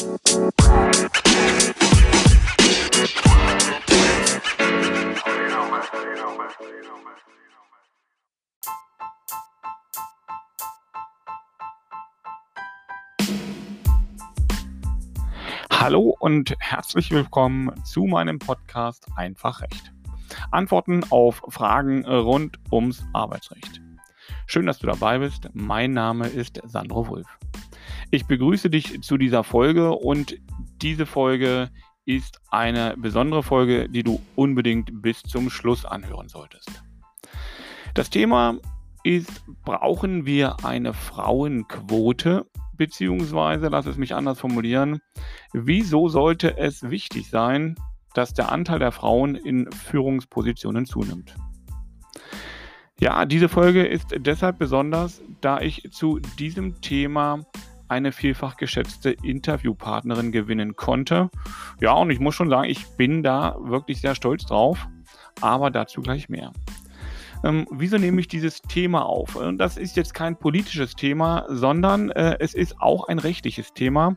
Hallo und herzlich willkommen zu meinem Podcast Einfach Recht. Antworten auf Fragen rund ums Arbeitsrecht. Schön, dass du dabei bist. Mein Name ist Sandro Wulff. Ich begrüße dich zu dieser Folge und diese Folge ist eine besondere Folge, die du unbedingt bis zum Schluss anhören solltest. Das Thema ist, brauchen wir eine Frauenquote beziehungsweise, lass es mich anders formulieren, wieso sollte es wichtig sein, dass der Anteil der Frauen in Führungspositionen zunimmt? Ja, diese Folge ist deshalb besonders, da ich zu diesem Thema eine vielfach geschätzte Interviewpartnerin gewinnen konnte. Ja, und ich muss schon sagen, ich bin da wirklich sehr stolz drauf, aber dazu gleich mehr. Ähm, wieso nehme ich dieses Thema auf? Das ist jetzt kein politisches Thema, sondern äh, es ist auch ein rechtliches Thema,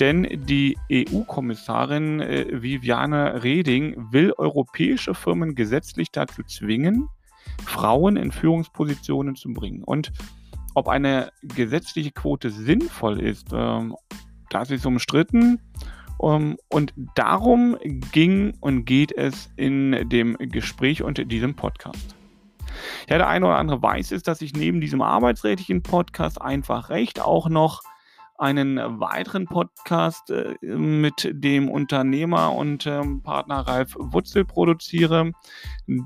denn die EU-Kommissarin äh, Viviane Reding will europäische Firmen gesetzlich dazu zwingen, Frauen in Führungspositionen zu bringen. Und ob eine gesetzliche Quote sinnvoll ist, ähm, das ist umstritten. Um, ähm, und darum ging und geht es in dem Gespräch und diesem Podcast. Ja, der eine oder andere weiß es, dass ich neben diesem arbeitsrechtlichen Podcast einfach recht auch noch einen weiteren Podcast äh, mit dem Unternehmer und ähm, Partner Ralf Wutzel produziere.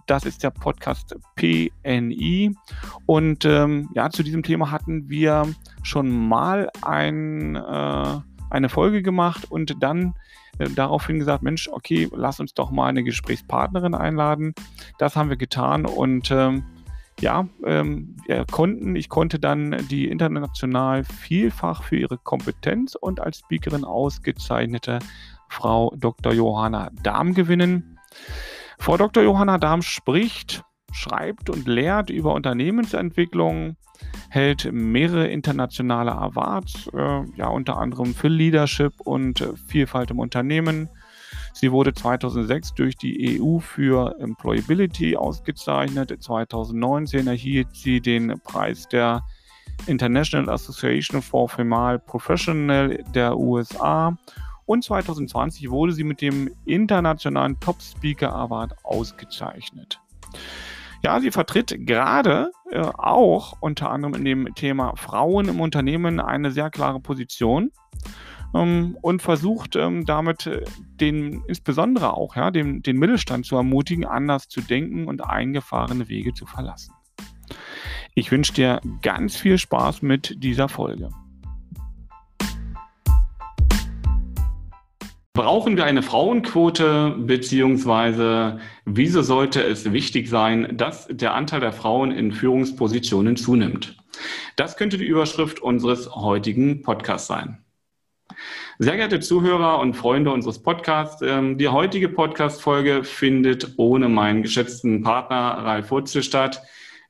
Das ist der Podcast PNI. Und ähm, ja, zu diesem Thema hatten wir schon mal ein, äh, eine Folge gemacht und dann äh, daraufhin gesagt, Mensch, okay, lass uns doch mal eine Gesprächspartnerin einladen. Das haben wir getan und ähm, ja, ähm, konnten, ich konnte dann die international vielfach für ihre Kompetenz und als Speakerin ausgezeichnete Frau Dr. Johanna Dahm gewinnen. Frau Dr. Johanna Dahm spricht, schreibt und lehrt über Unternehmensentwicklung, hält mehrere internationale Awards, äh, ja unter anderem für Leadership und äh, Vielfalt im Unternehmen Sie wurde 2006 durch die EU für Employability ausgezeichnet. 2019 erhielt sie den Preis der International Association for Female Professional der USA. Und 2020 wurde sie mit dem internationalen Top Speaker Award ausgezeichnet. Ja, sie vertritt gerade äh, auch unter anderem in dem Thema Frauen im Unternehmen eine sehr klare Position ähm, und versucht ähm, damit äh, den, insbesondere auch ja, den, den Mittelstand zu ermutigen, anders zu denken und eingefahrene Wege zu verlassen. Ich wünsche dir ganz viel Spaß mit dieser Folge. Brauchen wir eine Frauenquote, beziehungsweise wieso sollte es wichtig sein, dass der Anteil der Frauen in Führungspositionen zunimmt? Das könnte die Überschrift unseres heutigen Podcasts sein. Sehr geehrte Zuhörer und Freunde unseres Podcasts, ähm, die heutige Podcast-Folge findet ohne meinen geschätzten Partner Ralf Wurzel statt.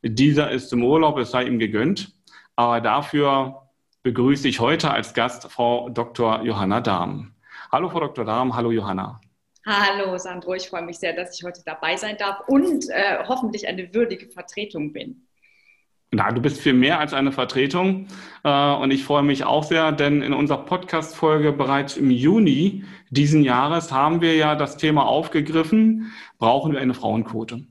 Dieser ist im Urlaub, es sei ihm gegönnt. Aber dafür begrüße ich heute als Gast Frau Dr. Johanna Dahm. Hallo, Frau Dr. Dahm. Hallo, Johanna. Hallo, Sandro. Ich freue mich sehr, dass ich heute dabei sein darf und äh, hoffentlich eine würdige Vertretung bin. Na, du bist viel mehr als eine Vertretung äh, und ich freue mich auch sehr, denn in unserer Podcast-Folge bereits im Juni diesen Jahres haben wir ja das Thema aufgegriffen, brauchen wir eine Frauenquote.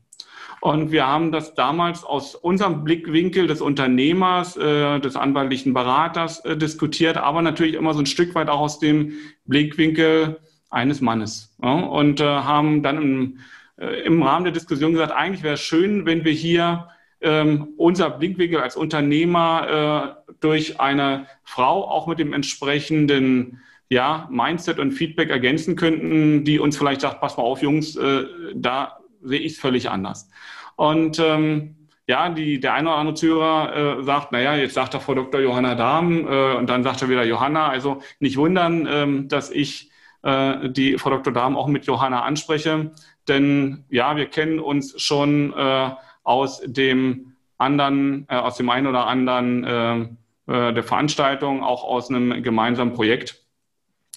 Und wir haben das damals aus unserem Blickwinkel des Unternehmers, äh, des anwaltlichen Beraters äh, diskutiert, aber natürlich immer so ein Stück weit auch aus dem Blickwinkel eines Mannes. Und haben dann im Rahmen der Diskussion gesagt, eigentlich wäre es schön, wenn wir hier ähm, unser Blickwinkel als Unternehmer äh, durch eine Frau auch mit dem entsprechenden ja, Mindset und Feedback ergänzen könnten, die uns vielleicht sagt, pass mal auf, Jungs, äh, da sehe ich es völlig anders. Und ähm, ja, die, der eine oder andere Zuhörer äh, sagt, naja, jetzt sagt er Frau Dr. Johanna Dahm äh, und dann sagt er wieder Johanna. Also nicht wundern, ähm, dass ich äh, die Frau Dr. Dahm auch mit Johanna anspreche. Denn ja, wir kennen uns schon äh, aus dem anderen, äh, aus dem einen oder anderen äh, äh, der Veranstaltung, auch aus einem gemeinsamen Projekt.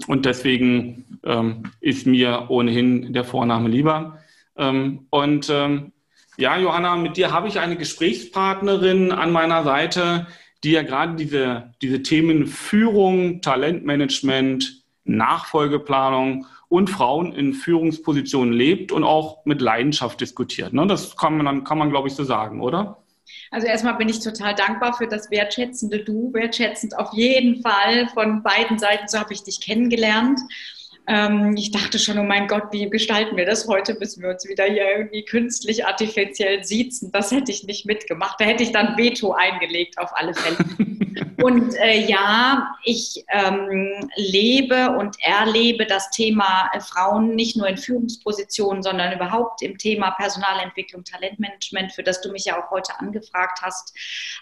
und deswegen ähm, ist mir ohnehin der Vorname lieber. Ähm, und ähm, ja, Johanna, mit dir habe ich eine Gesprächspartnerin an meiner Seite, die ja gerade diese, diese Themen Führung, Talentmanagement, Nachfolgeplanung und Frauen in Führungspositionen lebt und auch mit Leidenschaft diskutiert. Ne? Das kann man, kann man, glaube ich, so sagen, oder? Also erstmal bin ich total dankbar für das wertschätzende Du, wertschätzend auf jeden Fall von beiden Seiten. So habe ich dich kennengelernt. Ähm, ich dachte schon, oh mein Gott, wie gestalten wir das heute? Müssen wir uns wieder hier irgendwie künstlich artifiziell siezen? Das hätte ich nicht mitgemacht. Da hätte ich dann Veto eingelegt auf alle Fälle. Und äh, ja, ich ähm, lebe und erlebe das Thema äh, Frauen nicht nur in Führungspositionen, sondern überhaupt im Thema Personalentwicklung, Talentmanagement, für das du mich ja auch heute angefragt hast,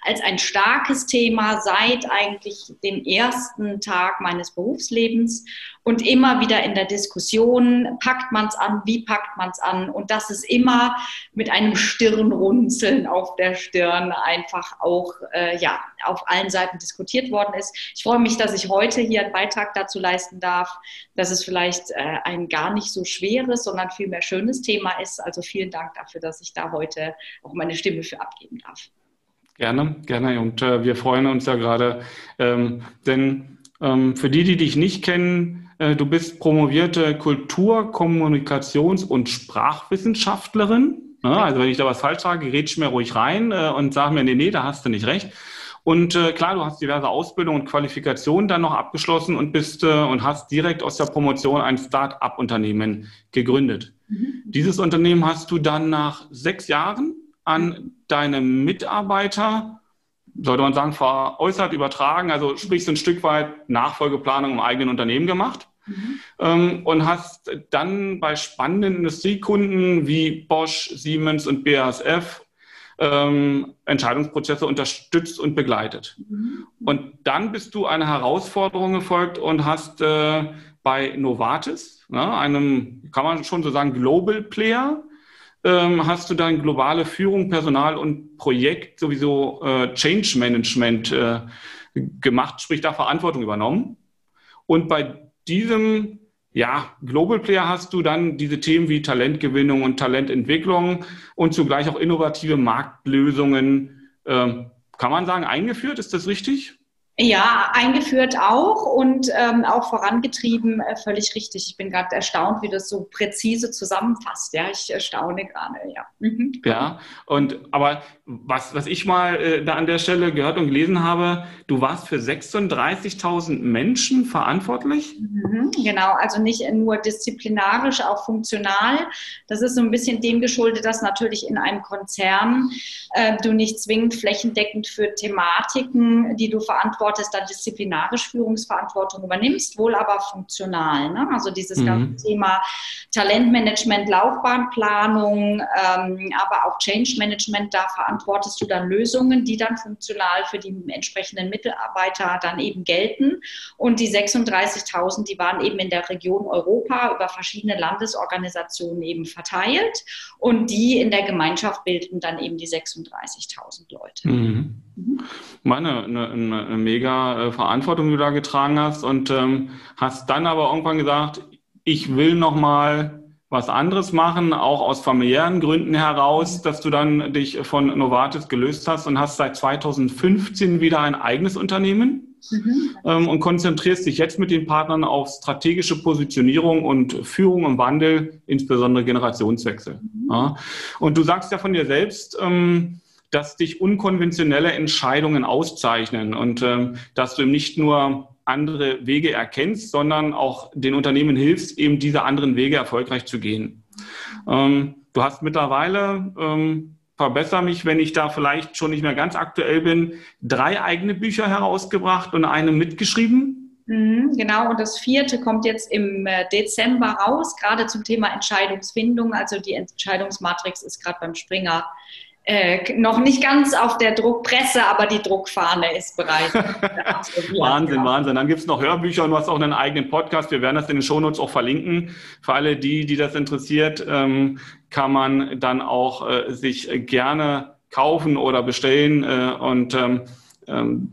als ein starkes Thema seit eigentlich dem ersten Tag meines Berufslebens und immer wieder in der Diskussion, packt man es an, wie packt man es an und das ist immer mit einem Stirnrunzeln auf der Stirn einfach auch äh, ja, auf allen Seiten diskutiert worden ist. Ich freue mich, dass ich heute hier einen Beitrag dazu leisten darf, dass es vielleicht äh, ein gar nicht so schweres, sondern vielmehr schönes Thema ist. Also vielen Dank dafür, dass ich da heute auch meine Stimme für abgeben darf. Gerne, gerne. Und äh, wir freuen uns ja gerade, ähm, denn ähm, für die, die dich nicht kennen, du bist promovierte Kultur-, Kommunikations- und Sprachwissenschaftlerin. Also wenn ich da was falsch sage, rätsch mir ruhig rein äh, und sag mir, nee, nee, da hast du nicht recht. Und äh, klar, du hast diverse Ausbildungen und Qualifikationen dann noch abgeschlossen und bist äh, und hast direkt aus der Promotion ein Start-up-Unternehmen gegründet. Mhm. Dieses Unternehmen hast du dann nach sechs Jahren an deine Mitarbeiter sollte man sagen, veräußert, übertragen, also sprich so ein Stück weit Nachfolgeplanung im eigenen Unternehmen gemacht. Mhm. Ähm, und hast dann bei spannenden Industriekunden wie Bosch, Siemens und BASF ähm, Entscheidungsprozesse unterstützt und begleitet. Mhm. Und dann bist du einer Herausforderung gefolgt und hast äh, bei Novartis, ne, einem, kann man schon so sagen, Global Player, ähm, hast du dann globale Führung, Personal und Projekt sowieso äh, Change Management äh, gemacht, sprich da Verantwortung übernommen. Und bei diesem ja, Global Player hast du dann diese Themen wie Talentgewinnung und Talententwicklung und zugleich auch innovative Marktlösungen, äh, kann man sagen, eingeführt. Ist das richtig? Ja, eingeführt auch und ähm, auch vorangetrieben, äh, völlig richtig. Ich bin gerade erstaunt, wie das so präzise zusammenfasst. Ja, ich staune gerade, ja. Mhm. Ja, und aber was, was ich mal äh, da an der Stelle gehört und gelesen habe, du warst für 36.000 Menschen verantwortlich? Mhm, genau, also nicht nur disziplinarisch, auch funktional. Das ist so ein bisschen dem geschuldet, dass natürlich in einem Konzern äh, du nicht zwingend flächendeckend für Thematiken, die du verantwortest, dann disziplinarisch Führungsverantwortung übernimmst, wohl aber funktional. Ne? Also dieses mhm. ganze Thema Talentmanagement, Laufbahnplanung, ähm, aber auch Change Management da verantwortest du dann Lösungen, die dann funktional für die entsprechenden Mitarbeiter dann eben gelten. Und die 36.000, die waren eben in der Region Europa über verschiedene Landesorganisationen eben verteilt. Und die in der Gemeinschaft bildeten dann eben die 36.000 Leute. Mhm. Mhm. Meine, eine, eine, mega äh, Verantwortung, die du da getragen hast und ähm, hast dann aber irgendwann gesagt, ich will noch mal was anderes machen, auch aus familiären Gründen heraus, dass du dann dich von Novartis gelöst hast und hast seit 2015 wieder ein eigenes Unternehmen mhm. ähm, und konzentrierst dich jetzt mit den Partnern auf strategische Positionierung und Führung und Wandel, insbesondere Generationswechsel. Mhm. Ja. Und du sagst ja von dir selbst, ähm, dass dich unkonventionelle Entscheidungen auszeichnen und ähm, dass du eben nicht nur andere Wege erkennst, sondern auch den Unternehmen hilfst, eben diese anderen Wege erfolgreich zu gehen. Ähm, du hast mittlerweile, ähm, verbessere mich, wenn ich da vielleicht schon nicht mehr ganz aktuell bin, drei eigene Bücher herausgebracht und eine mitgeschrieben. Mhm, genau, und das vierte kommt jetzt im äh, Dezember raus, gerade zum Thema Entscheidungsfindung. Also die Entscheidungsmatrix ist gerade beim Springer äh, noch nicht ganz auf der Druckpresse, aber die Druckfahne ist bereit. Wahnsinn, Wahnsinn. Dann gibt es noch Hörbücher und du hast auch einen eigenen Podcast. Wir werden das in den Shownotes auch verlinken. Für alle die, die das interessiert, ähm, kann man dann auch äh, sich gerne kaufen oder bestellen. Äh, und ähm, ähm,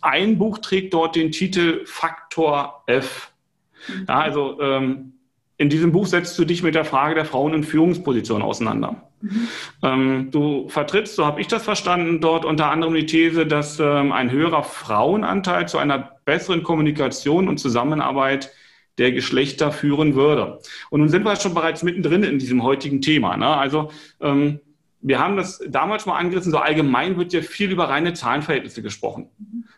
ein Buch trägt dort den Titel Faktor F. Ja, also ähm, in diesem Buch setzt du dich mit der Frage der Frauen in Führungspositionen auseinander. Ähm, du vertrittst, so habe ich das verstanden, dort unter anderem die These, dass ähm, ein höherer Frauenanteil zu einer besseren Kommunikation und Zusammenarbeit der Geschlechter führen würde. Und nun sind wir schon bereits mittendrin in diesem heutigen Thema. Ne? Also ähm, wir haben das damals mal angerissen, so allgemein wird ja viel über reine Zahlenverhältnisse gesprochen.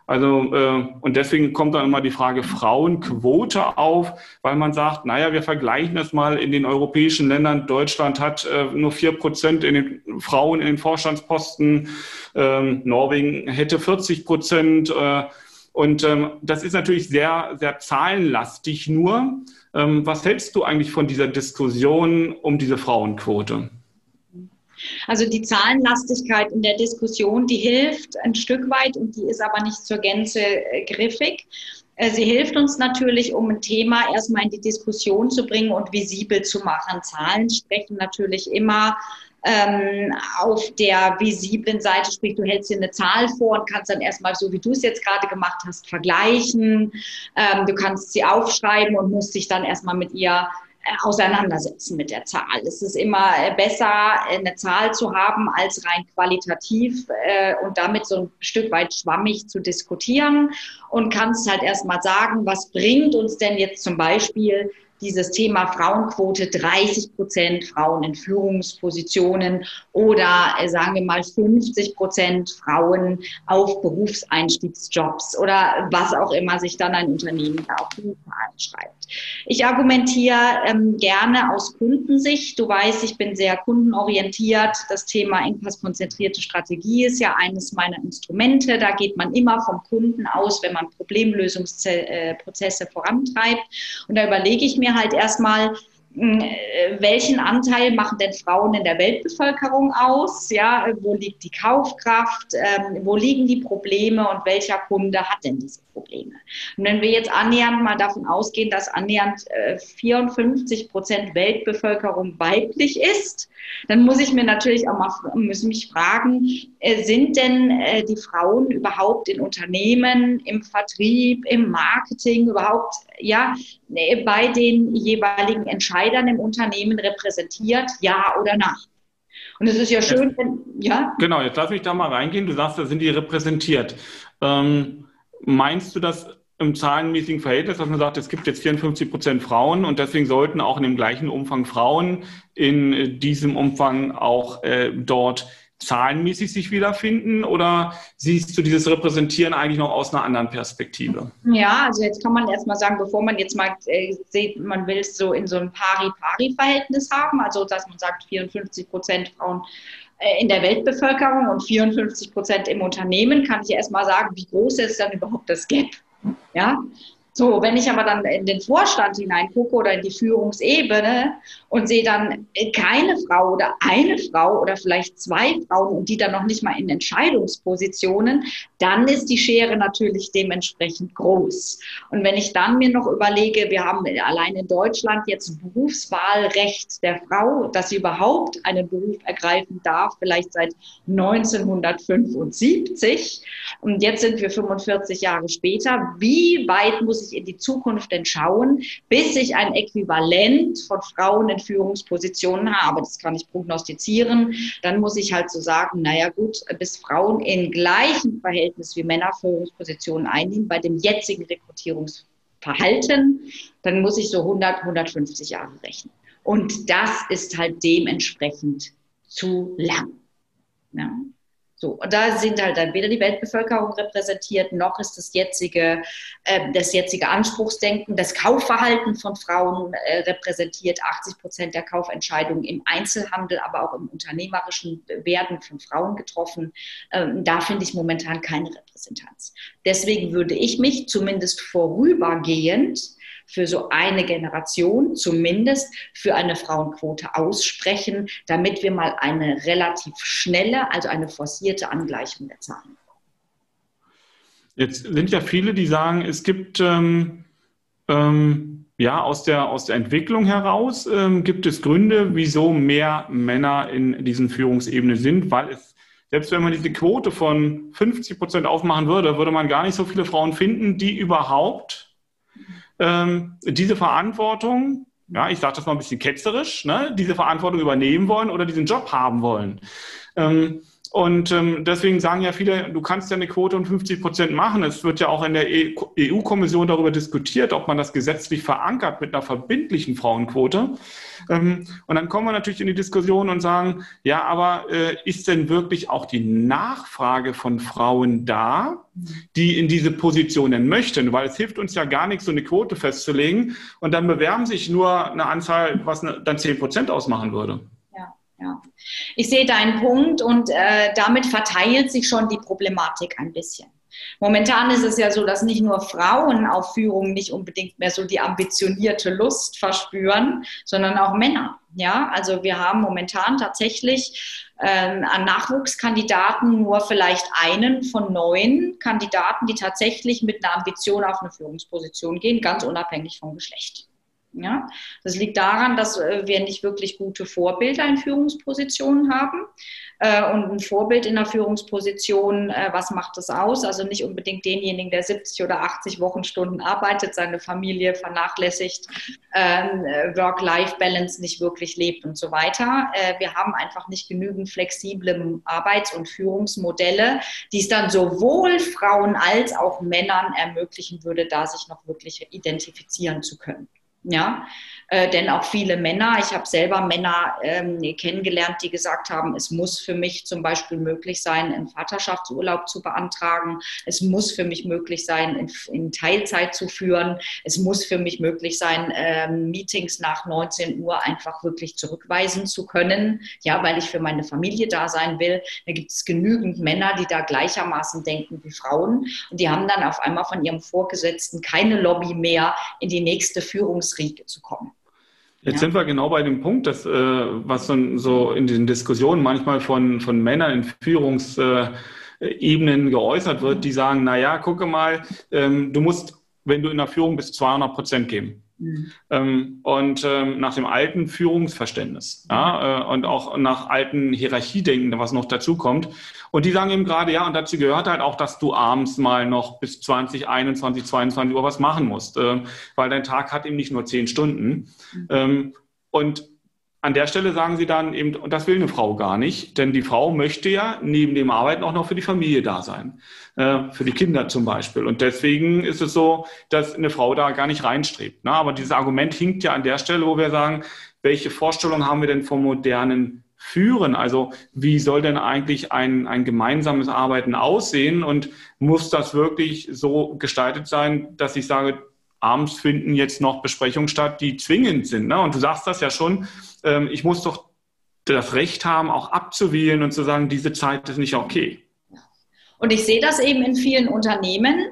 Also, äh, und deswegen kommt dann immer die Frage Frauenquote auf, weil man sagt, naja, wir vergleichen das mal in den europäischen Ländern. Deutschland hat äh, nur vier Prozent in den Frauen in den Vorstandsposten. Ähm, Norwegen hätte 40 Prozent. Äh, und ähm, das ist natürlich sehr, sehr zahlenlastig nur. Ähm, was hältst du eigentlich von dieser Diskussion um diese Frauenquote? Also die Zahlenlastigkeit in der Diskussion, die hilft ein Stück weit und die ist aber nicht zur Gänze äh, griffig. Äh, sie hilft uns natürlich, um ein Thema erstmal in die Diskussion zu bringen und visibel zu machen. Zahlen sprechen natürlich immer ähm, auf der visiblen Seite, sprich, du hältst dir eine Zahl vor und kannst dann erstmal, so wie du es jetzt gerade gemacht hast, vergleichen. Ähm, du kannst sie aufschreiben und musst dich dann erstmal mit ihr auseinandersetzen mit der Zahl. Es ist immer äh, besser, eine Zahl zu haben, als rein qualitativ äh, und damit so ein Stück weit schwammig zu diskutieren und kannst halt erstmal sagen, was bringt uns denn jetzt zum Beispiel dieses Thema Frauenquote 30 Prozent Frauen in Führungspositionen oder äh, sagen wir mal 50 Prozent Frauen auf Berufseinstiegsjobs oder was auch immer sich dann ein Unternehmen da auf die Zahlen schreibt. Ich argumentiere ähm, gerne aus Kundensicht. Du weißt, ich bin sehr kundenorientiert. Das Thema engpasskonzentrierte Strategie ist ja eines meiner Instrumente. Da geht man immer vom Kunden aus, wenn man Problemlösungsprozesse vorantreibt. Und da überlege ich mir halt erstmal, hm, welchen Anteil machen denn Frauen in der Weltbevölkerung aus? Ja, wo liegt die Kaufkraft? Ähm, wo liegen die Probleme und welcher Kunde hat denn diese Probleme? Und wenn wir jetzt annähernd mal davon ausgehen, dass annähernd äh, 54 Prozent Weltbevölkerung weiblich ist, dann muss ich mir natürlich auch mal muss mich fragen, äh, sind denn äh, die Frauen überhaupt in Unternehmen, im Vertrieb, im Marketing überhaupt ja bei den jeweiligen Entscheidern im Unternehmen repräsentiert, ja oder nein? Und es ist ja schön, wenn, ja. Genau, jetzt lass mich da mal reingehen. Du sagst, da sind die repräsentiert. Ähm, meinst du das im zahlenmäßigen Verhältnis, dass man sagt, es gibt jetzt 54 Prozent Frauen und deswegen sollten auch in dem gleichen Umfang Frauen in diesem Umfang auch äh, dort zahlenmäßig sich wiederfinden oder siehst du dieses Repräsentieren eigentlich noch aus einer anderen Perspektive? Ja, also jetzt kann man erstmal sagen, bevor man jetzt mal äh, sieht, man will es so in so ein Pari-Pari-Verhältnis haben, also dass man sagt 54 Prozent Frauen äh, in der Weltbevölkerung und 54 Prozent im Unternehmen, kann ich erstmal sagen, wie groß ist dann überhaupt das Gap? Ja, so, wenn ich aber dann in den Vorstand hineingucke oder in die Führungsebene und sehe dann keine Frau oder eine Frau oder vielleicht zwei Frauen und die dann noch nicht mal in Entscheidungspositionen, dann ist die Schere natürlich dementsprechend groß. Und wenn ich dann mir noch überlege, wir haben allein in Deutschland jetzt Berufswahlrecht der Frau, dass sie überhaupt einen Beruf ergreifen darf, vielleicht seit 1975 und jetzt sind wir 45 Jahre später, wie weit muss ich in die Zukunft denn schauen, bis ich ein Äquivalent von Frauen in Führungspositionen habe. Das kann ich prognostizieren. Dann muss ich halt so sagen, naja gut, bis Frauen in gleichem Verhältnis wie Männer Führungspositionen einnehmen, bei dem jetzigen Rekrutierungsverhalten, dann muss ich so 100, 150 Jahre rechnen. Und das ist halt dementsprechend zu lang. Ja. So, und da sind halt dann weder die Weltbevölkerung repräsentiert, noch ist das jetzige, äh, das jetzige Anspruchsdenken, das Kaufverhalten von Frauen äh, repräsentiert. 80 Prozent der Kaufentscheidungen im Einzelhandel, aber auch im unternehmerischen werden von Frauen getroffen. Ähm, da finde ich momentan keine Repräsentanz. Deswegen würde ich mich zumindest vorübergehend für so eine Generation zumindest für eine Frauenquote aussprechen, damit wir mal eine relativ schnelle, also eine forcierte Angleichung der Zahlen bekommen. Jetzt sind ja viele, die sagen, es gibt ähm, ähm, ja aus der, aus der Entwicklung heraus ähm, gibt es Gründe, wieso mehr Männer in diesen Führungsebenen sind, weil es selbst wenn man diese Quote von 50 Prozent aufmachen würde, würde man gar nicht so viele Frauen finden, die überhaupt ähm, diese Verantwortung, ja, ich sage das mal ein bisschen ketzerisch, ne, diese Verantwortung übernehmen wollen oder diesen Job haben wollen. Ähm, und ähm, deswegen sagen ja viele, du kannst ja eine Quote um 50 Prozent machen. Es wird ja auch in der EU-Kommission darüber diskutiert, ob man das gesetzlich verankert mit einer verbindlichen Frauenquote. Ähm, und dann kommen wir natürlich in die Diskussion und sagen, ja, aber äh, ist denn wirklich auch die Nachfrage von Frauen da, die in diese Positionen möchten? Weil es hilft uns ja gar nichts, so eine Quote festzulegen. Und dann bewerben sich nur eine Anzahl, was dann 10 Prozent ausmachen würde. Ja. Ich sehe deinen Punkt und äh, damit verteilt sich schon die Problematik ein bisschen. Momentan ist es ja so, dass nicht nur Frauen auf Führung nicht unbedingt mehr so die ambitionierte Lust verspüren, sondern auch Männer. Ja, also wir haben momentan tatsächlich ähm, an Nachwuchskandidaten nur vielleicht einen von neun Kandidaten, die tatsächlich mit einer Ambition auf eine Führungsposition gehen, ganz unabhängig vom Geschlecht. Ja, das liegt daran, dass äh, wir nicht wirklich gute Vorbilder in Führungspositionen haben. Äh, und ein Vorbild in der Führungsposition, äh, was macht das aus? Also nicht unbedingt denjenigen, der 70 oder 80 Wochenstunden arbeitet, seine Familie vernachlässigt, ähm, Work-Life-Balance nicht wirklich lebt und so weiter. Wir haben einfach nicht genügend flexible Arbeits- und Führungsmodelle, die es dann sowohl Frauen als auch Männern ermöglichen würde, da sich noch wirklich identifizieren zu können. Ja, äh, denn auch viele Männer, ich habe selber Männer ähm, kennengelernt, die gesagt haben, es muss für mich zum Beispiel möglich sein, einen Vaterschaftsurlaub zu beantragen. Es muss für mich möglich sein, in, in Teilzeit zu führen. Es muss für mich möglich sein, ähm, Meetings nach 19 Uhr einfach wirklich zurückweisen zu können, ja, weil ich für meine Familie da sein will. Da gibt es genügend Männer, die da gleichermaßen denken wie Frauen. Und die haben dann auf einmal von ihrem Vorgesetzten keine Lobby mehr in die nächste Führungs Führungsriege zu kommen. Jetzt ja. sind wir genau bei dem Punkt, dass, äh, was so in den Diskussionen manchmal von, von Männern in Führungsebenen geäußert wird, die sagen, na ja, gucke mal, ähm, du musst, wenn du in der Führung bist, 200 Prozent geben. Mhm. Ähm, und ähm, nach dem alten Führungsverständnis ja, äh, und auch nach alten Hierarchiedenken, was noch dazu kommt. Und die sagen eben gerade, ja, und dazu gehört halt auch, dass du abends mal noch bis 20, 21, 22 Uhr was machen musst, äh, weil dein Tag hat eben nicht nur zehn Stunden. Mhm. Ähm, und an der Stelle sagen sie dann eben, und das will eine Frau gar nicht, denn die Frau möchte ja neben dem Arbeiten auch noch für die Familie da sein, äh, für die Kinder zum Beispiel. Und deswegen ist es so, dass eine Frau da gar nicht reinstrebt. Ne? Aber dieses Argument hinkt ja an der Stelle, wo wir sagen, welche Vorstellung haben wir denn vom modernen Führen? Also wie soll denn eigentlich ein, ein gemeinsames Arbeiten aussehen und muss das wirklich so gestaltet sein, dass ich sage, abends finden jetzt noch Besprechungen statt, die zwingend sind. Ne? Und du sagst das ja schon, ähm, ich muss doch das Recht haben, auch abzuwählen und zu sagen, diese Zeit ist nicht okay. Und ich sehe das eben in vielen Unternehmen,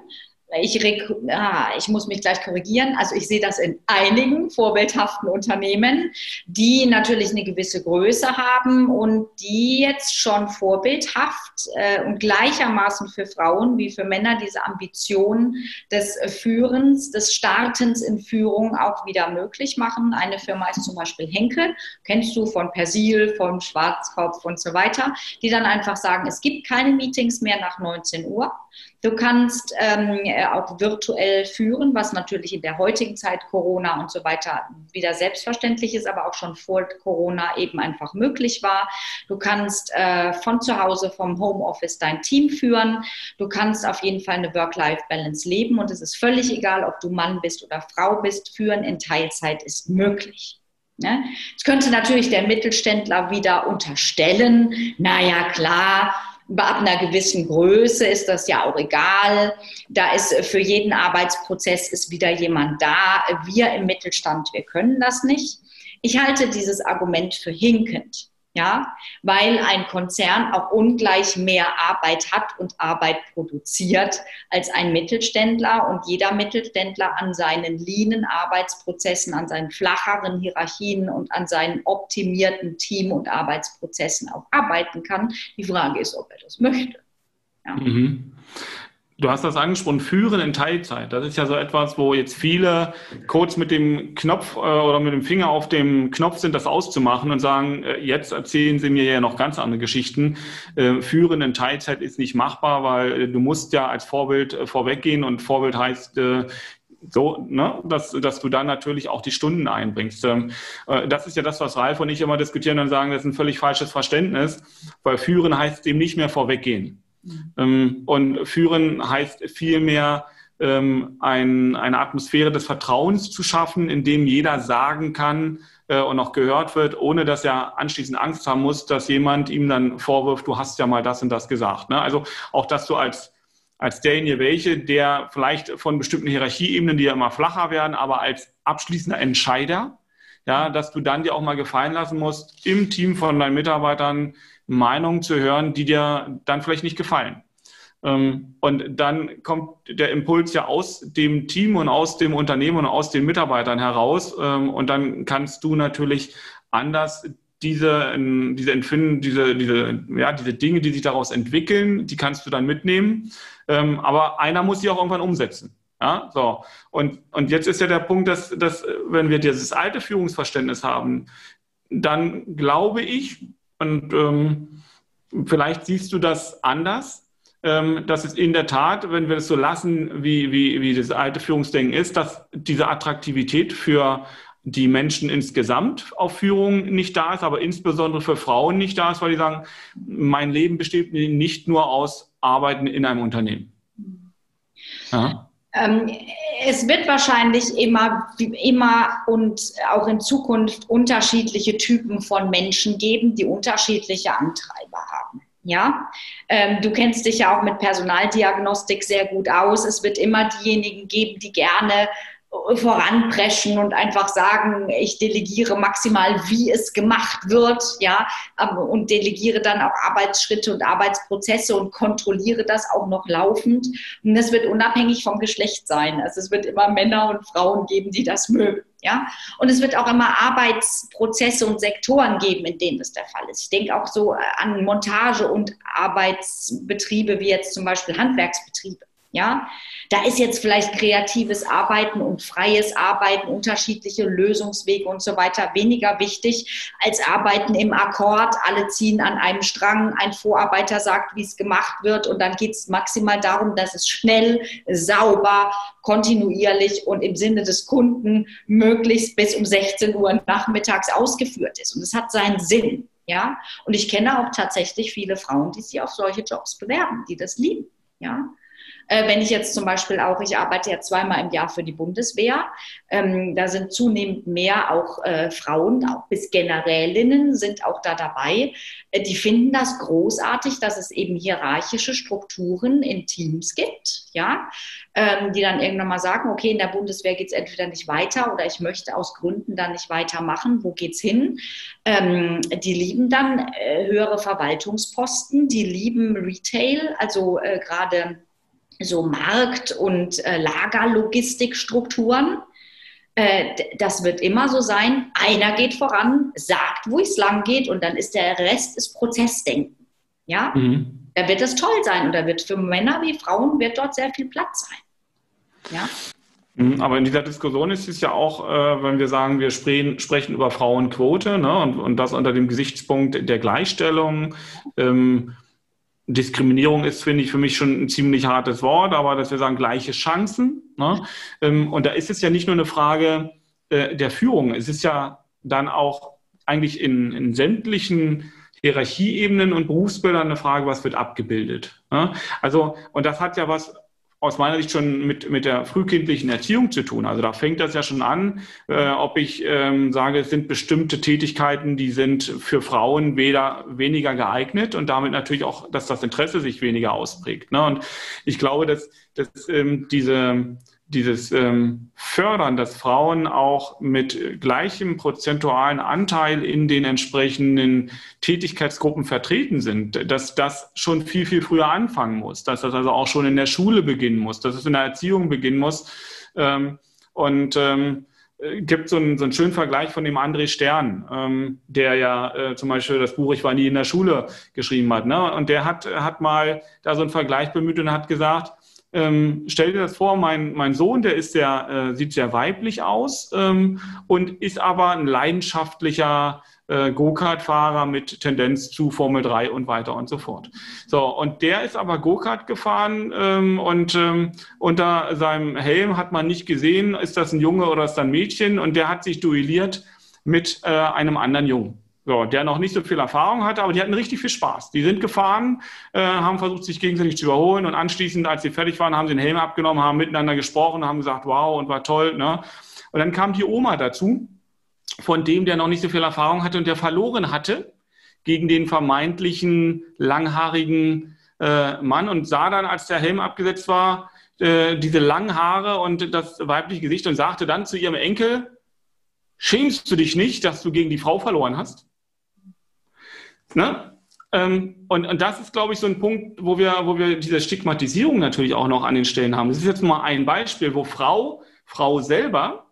ich, ah, ich muss mich gleich korrigieren. Also ich sehe das in einigen vorbildhaften Unternehmen, die natürlich eine gewisse Größe haben und die jetzt schon vorbildhaft äh, und gleichermaßen für Frauen wie für Männer diese Ambition des Führens, des Startens in Führung auch wieder möglich machen. Eine Firma ist zum Beispiel Henkel, kennst du von Persil, von Schwarzkopf und so weiter, die dann einfach sagen, es gibt keine Meetings mehr nach 19 Uhr. Du kannst ähm, äh, auch virtuell führen, was natürlich in der heutigen Zeit Corona und so weiter wieder selbstverständlich ist, aber auch schon vor Corona eben einfach möglich war. Du kannst äh, von zu Hause, vom Homeoffice dein Team führen. Du kannst auf jeden Fall eine Work-Life-Balance leben und es ist völlig egal, ob du Mann bist oder Frau bist. Führen in Teilzeit ist möglich. Ne? Jetzt könnte natürlich der Mittelständler wieder unterstellen, naja klar, ab einer gewissen Größe ist das ja auch egal. Da ist für jeden Arbeitsprozess ist wieder jemand da. Wir im Mittelstand, wir können das nicht. Ich halte dieses Argument für hinkend ja, weil ein Konzern auch ungleich mehr Arbeit hat und Arbeit produziert als ein Mittelständler und jeder Mittelständler an seinen leanen Arbeitsprozessen, an seinen flacheren Hierarchien und an seinen optimierten Team- und Arbeitsprozessen auch arbeiten kann. Die Frage ist, ob er das möchte. Ja. Mhm. Du hast das angesprochen, Führen in Teilzeit. Das ist ja so etwas, wo jetzt viele kurz mit dem Knopf äh, oder mit dem Finger auf dem Knopf sind, das auszumachen und sagen, äh, jetzt erzählen Sie mir ja noch ganz andere Geschichten. Äh, Führen in Teilzeit ist nicht machbar, weil du musst ja als Vorbild vorweggehen und Vorbild heißt, so, ne, dass, dass du dann natürlich auch die Stunden einbringst. Ähm, äh, das ist ja das, was Ralf und ich immer diskutieren und sagen, das ist ein völlig falsches Verständnis, weil führen heißt dem nicht mehr vorweggehen. Mhm. Ähm, und führen heißt vielmehr, ähm, ein, eine Atmosphäre des Vertrauens zu schaffen, in dem jeder sagen kann äh, und auch gehört wird, ohne dass er anschließend Angst haben muss, dass jemand ihm dann vorwirft, du hast ja mal das und das gesagt. Ne? Also auch, dass du als als derjenige welche, der vielleicht von bestimmten Hierarchieebenen, die ja immer flacher werden, aber als abschließender Entscheider, ja, dass du dann dir auch mal gefallen lassen musst, im Team von deinen Mitarbeitern Meinungen zu hören, die dir dann vielleicht nicht gefallen. Ähm, und dann kommt der Impuls ja aus dem Team und aus dem Unternehmen und aus den Mitarbeitern heraus. Ähm, und dann kannst du natürlich anders diese, diese Empfinden, diese, diese, ja, diese Dinge, die sich daraus entwickeln, die kannst du dann mitnehmen. Ähm, aber einer muss sie auch irgendwann umsetzen. Ja, so. Und, und jetzt ist ja der Punkt, dass, dass, wenn wir dieses alte Führungsverständnis haben, dann glaube ich, und ähm, vielleicht siehst du das anders, ähm, dass es in der Tat, wenn wir es so lassen, wie, wie, wie das alte Führungsdenken ist, dass diese Attraktivität für die Menschen insgesamt auf Führung nicht da ist, aber insbesondere für Frauen nicht da ist, weil die sagen, mein Leben besteht nicht nur aus Arbeiten in einem Unternehmen. Ähm, es wird wahrscheinlich immer, immer und auch in Zukunft unterschiedliche Typen von Menschen geben, die unterschiedliche Antreiber haben. Ja, ähm, du kennst dich ja auch mit Personaldiagnostik sehr gut aus. Es wird immer diejenigen geben, die gerne voranpreschen und einfach sagen, ich delegiere maximal, wie es gemacht wird, ja, ähm, und delegiere dann auch Arbeitsschritte und Arbeitsprozesse und kontrolliere das auch noch laufend. Und das wird unabhängig vom Geschlecht sein. Also es wird immer Männer und Frauen geben, die das mögen. Ja? Und es wird auch immer Arbeitsprozesse und Sektoren geben, in denen das der Fall ist. Ich denke auch so an Montage- und Arbeitsbetriebe wie jetzt zum Beispiel Handwerksbetriebe. Ja, da ist jetzt vielleicht kreatives Arbeiten und freies Arbeiten, unterschiedliche Lösungswege und so weiter weniger wichtig als Arbeiten im Akkord. Alle ziehen an einem Strang, ein Vorarbeiter sagt, wie es gemacht wird und dann geht es maximal darum, dass es schnell, sauber, kontinuierlich und im Sinne des Kunden möglichst bis um 16 Uhr nachmittags ausgeführt ist. Und es hat seinen Sinn. Ja, und ich kenne auch tatsächlich viele Frauen, die sich auf solche Jobs bewerben, die das lieben. Ja, wenn ich jetzt zum Beispiel auch, ich arbeite ja zweimal im Jahr für die Bundeswehr, ähm, da sind zunehmend mehr auch äh, Frauen, auch bis Generälinnen sind auch da dabei. Äh, die finden das großartig, dass es eben hierarchische Strukturen in Teams gibt, ja, ähm, die dann irgendwann mal sagen, okay, in der Bundeswehr geht es entweder nicht weiter oder ich möchte aus Gründen dann nicht weitermachen. Wo geht's hin? Ähm, die lieben dann äh, höhere Verwaltungsposten, die lieben Retail, also äh, gerade so Markt- und äh, Lagerlogistikstrukturen. Äh, das wird immer so sein. Einer geht voran, sagt, wo es lang geht und dann ist der Rest ist Prozessdenken. Ja, mhm. da wird es toll sein und da wird für Männer wie Frauen wird dort sehr viel Platz sein. Ja. Mhm, aber in dieser Diskussion ist es ja auch, äh, wenn wir sagen, wir sprechen, sprechen über Frauenquote ne, und, und das unter dem Gesichtspunkt der Gleichstellung. Ähm, Diskriminierung ist, finde ich, für mich schon ein ziemlich hartes Wort, aber dass wir sagen, gleiche Chancen. Ne? Ähm, und da ist es ja nicht nur eine Frage äh, der Führung, es ist ja dann auch eigentlich in, in sämtlichen Hierarchieebenen und Berufsbildern eine Frage, was wird abgebildet. Ne? Also, und das hat ja was aus meiner Sicht schon mit, mit der frühkindlichen Erziehung zu tun. Also da fängt das ja schon an, äh, ob ich ähm, sage, es sind bestimmte Tätigkeiten, die sind für Frauen weder, weniger geeignet und damit natürlich auch, dass das Interesse sich weniger ausprägt. Ne? Und ich glaube, dass, dass ähm, diese dieses ähm, Fördern, dass Frauen auch mit gleichem prozentualen Anteil in den entsprechenden Tätigkeitsgruppen vertreten sind, dass das schon viel, viel früher anfangen muss, dass das also auch schon in der Schule beginnen muss, dass es in der Erziehung beginnen muss. Ähm, und ähm, gibt so einen, so einen schönen Vergleich von dem André Stern, ähm, der ja äh, zum Beispiel das Buch Ich war nie in der Schule geschrieben hat. Ne? Und der hat, hat mal da so einen Vergleich bemüht und hat gesagt, ähm, stell dir das vor, mein, mein Sohn, der ist sehr, äh, sieht sehr weiblich aus ähm, und ist aber ein leidenschaftlicher äh, Go-Kart-Fahrer mit Tendenz zu Formel 3 und weiter und so fort. So, und der ist aber Go-Kart gefahren ähm, und ähm, unter seinem Helm hat man nicht gesehen, ist das ein Junge oder ist das ein Mädchen und der hat sich duelliert mit äh, einem anderen Jungen. So, der noch nicht so viel Erfahrung hatte, aber die hatten richtig viel Spaß. Die sind gefahren, äh, haben versucht, sich gegenseitig zu überholen und anschließend, als sie fertig waren, haben sie den Helm abgenommen, haben miteinander gesprochen, haben gesagt, wow, und war toll. Ne? Und dann kam die Oma dazu, von dem, der noch nicht so viel Erfahrung hatte und der verloren hatte gegen den vermeintlichen langhaarigen äh, Mann und sah dann, als der Helm abgesetzt war, äh, diese langen Haare und das weibliche Gesicht und sagte dann zu ihrem Enkel, schämst du dich nicht, dass du gegen die Frau verloren hast? Ne? Ähm, und, und das ist, glaube ich, so ein Punkt, wo wir, wo wir diese Stigmatisierung natürlich auch noch an den Stellen haben. Das ist jetzt mal ein Beispiel, wo Frau, Frau selber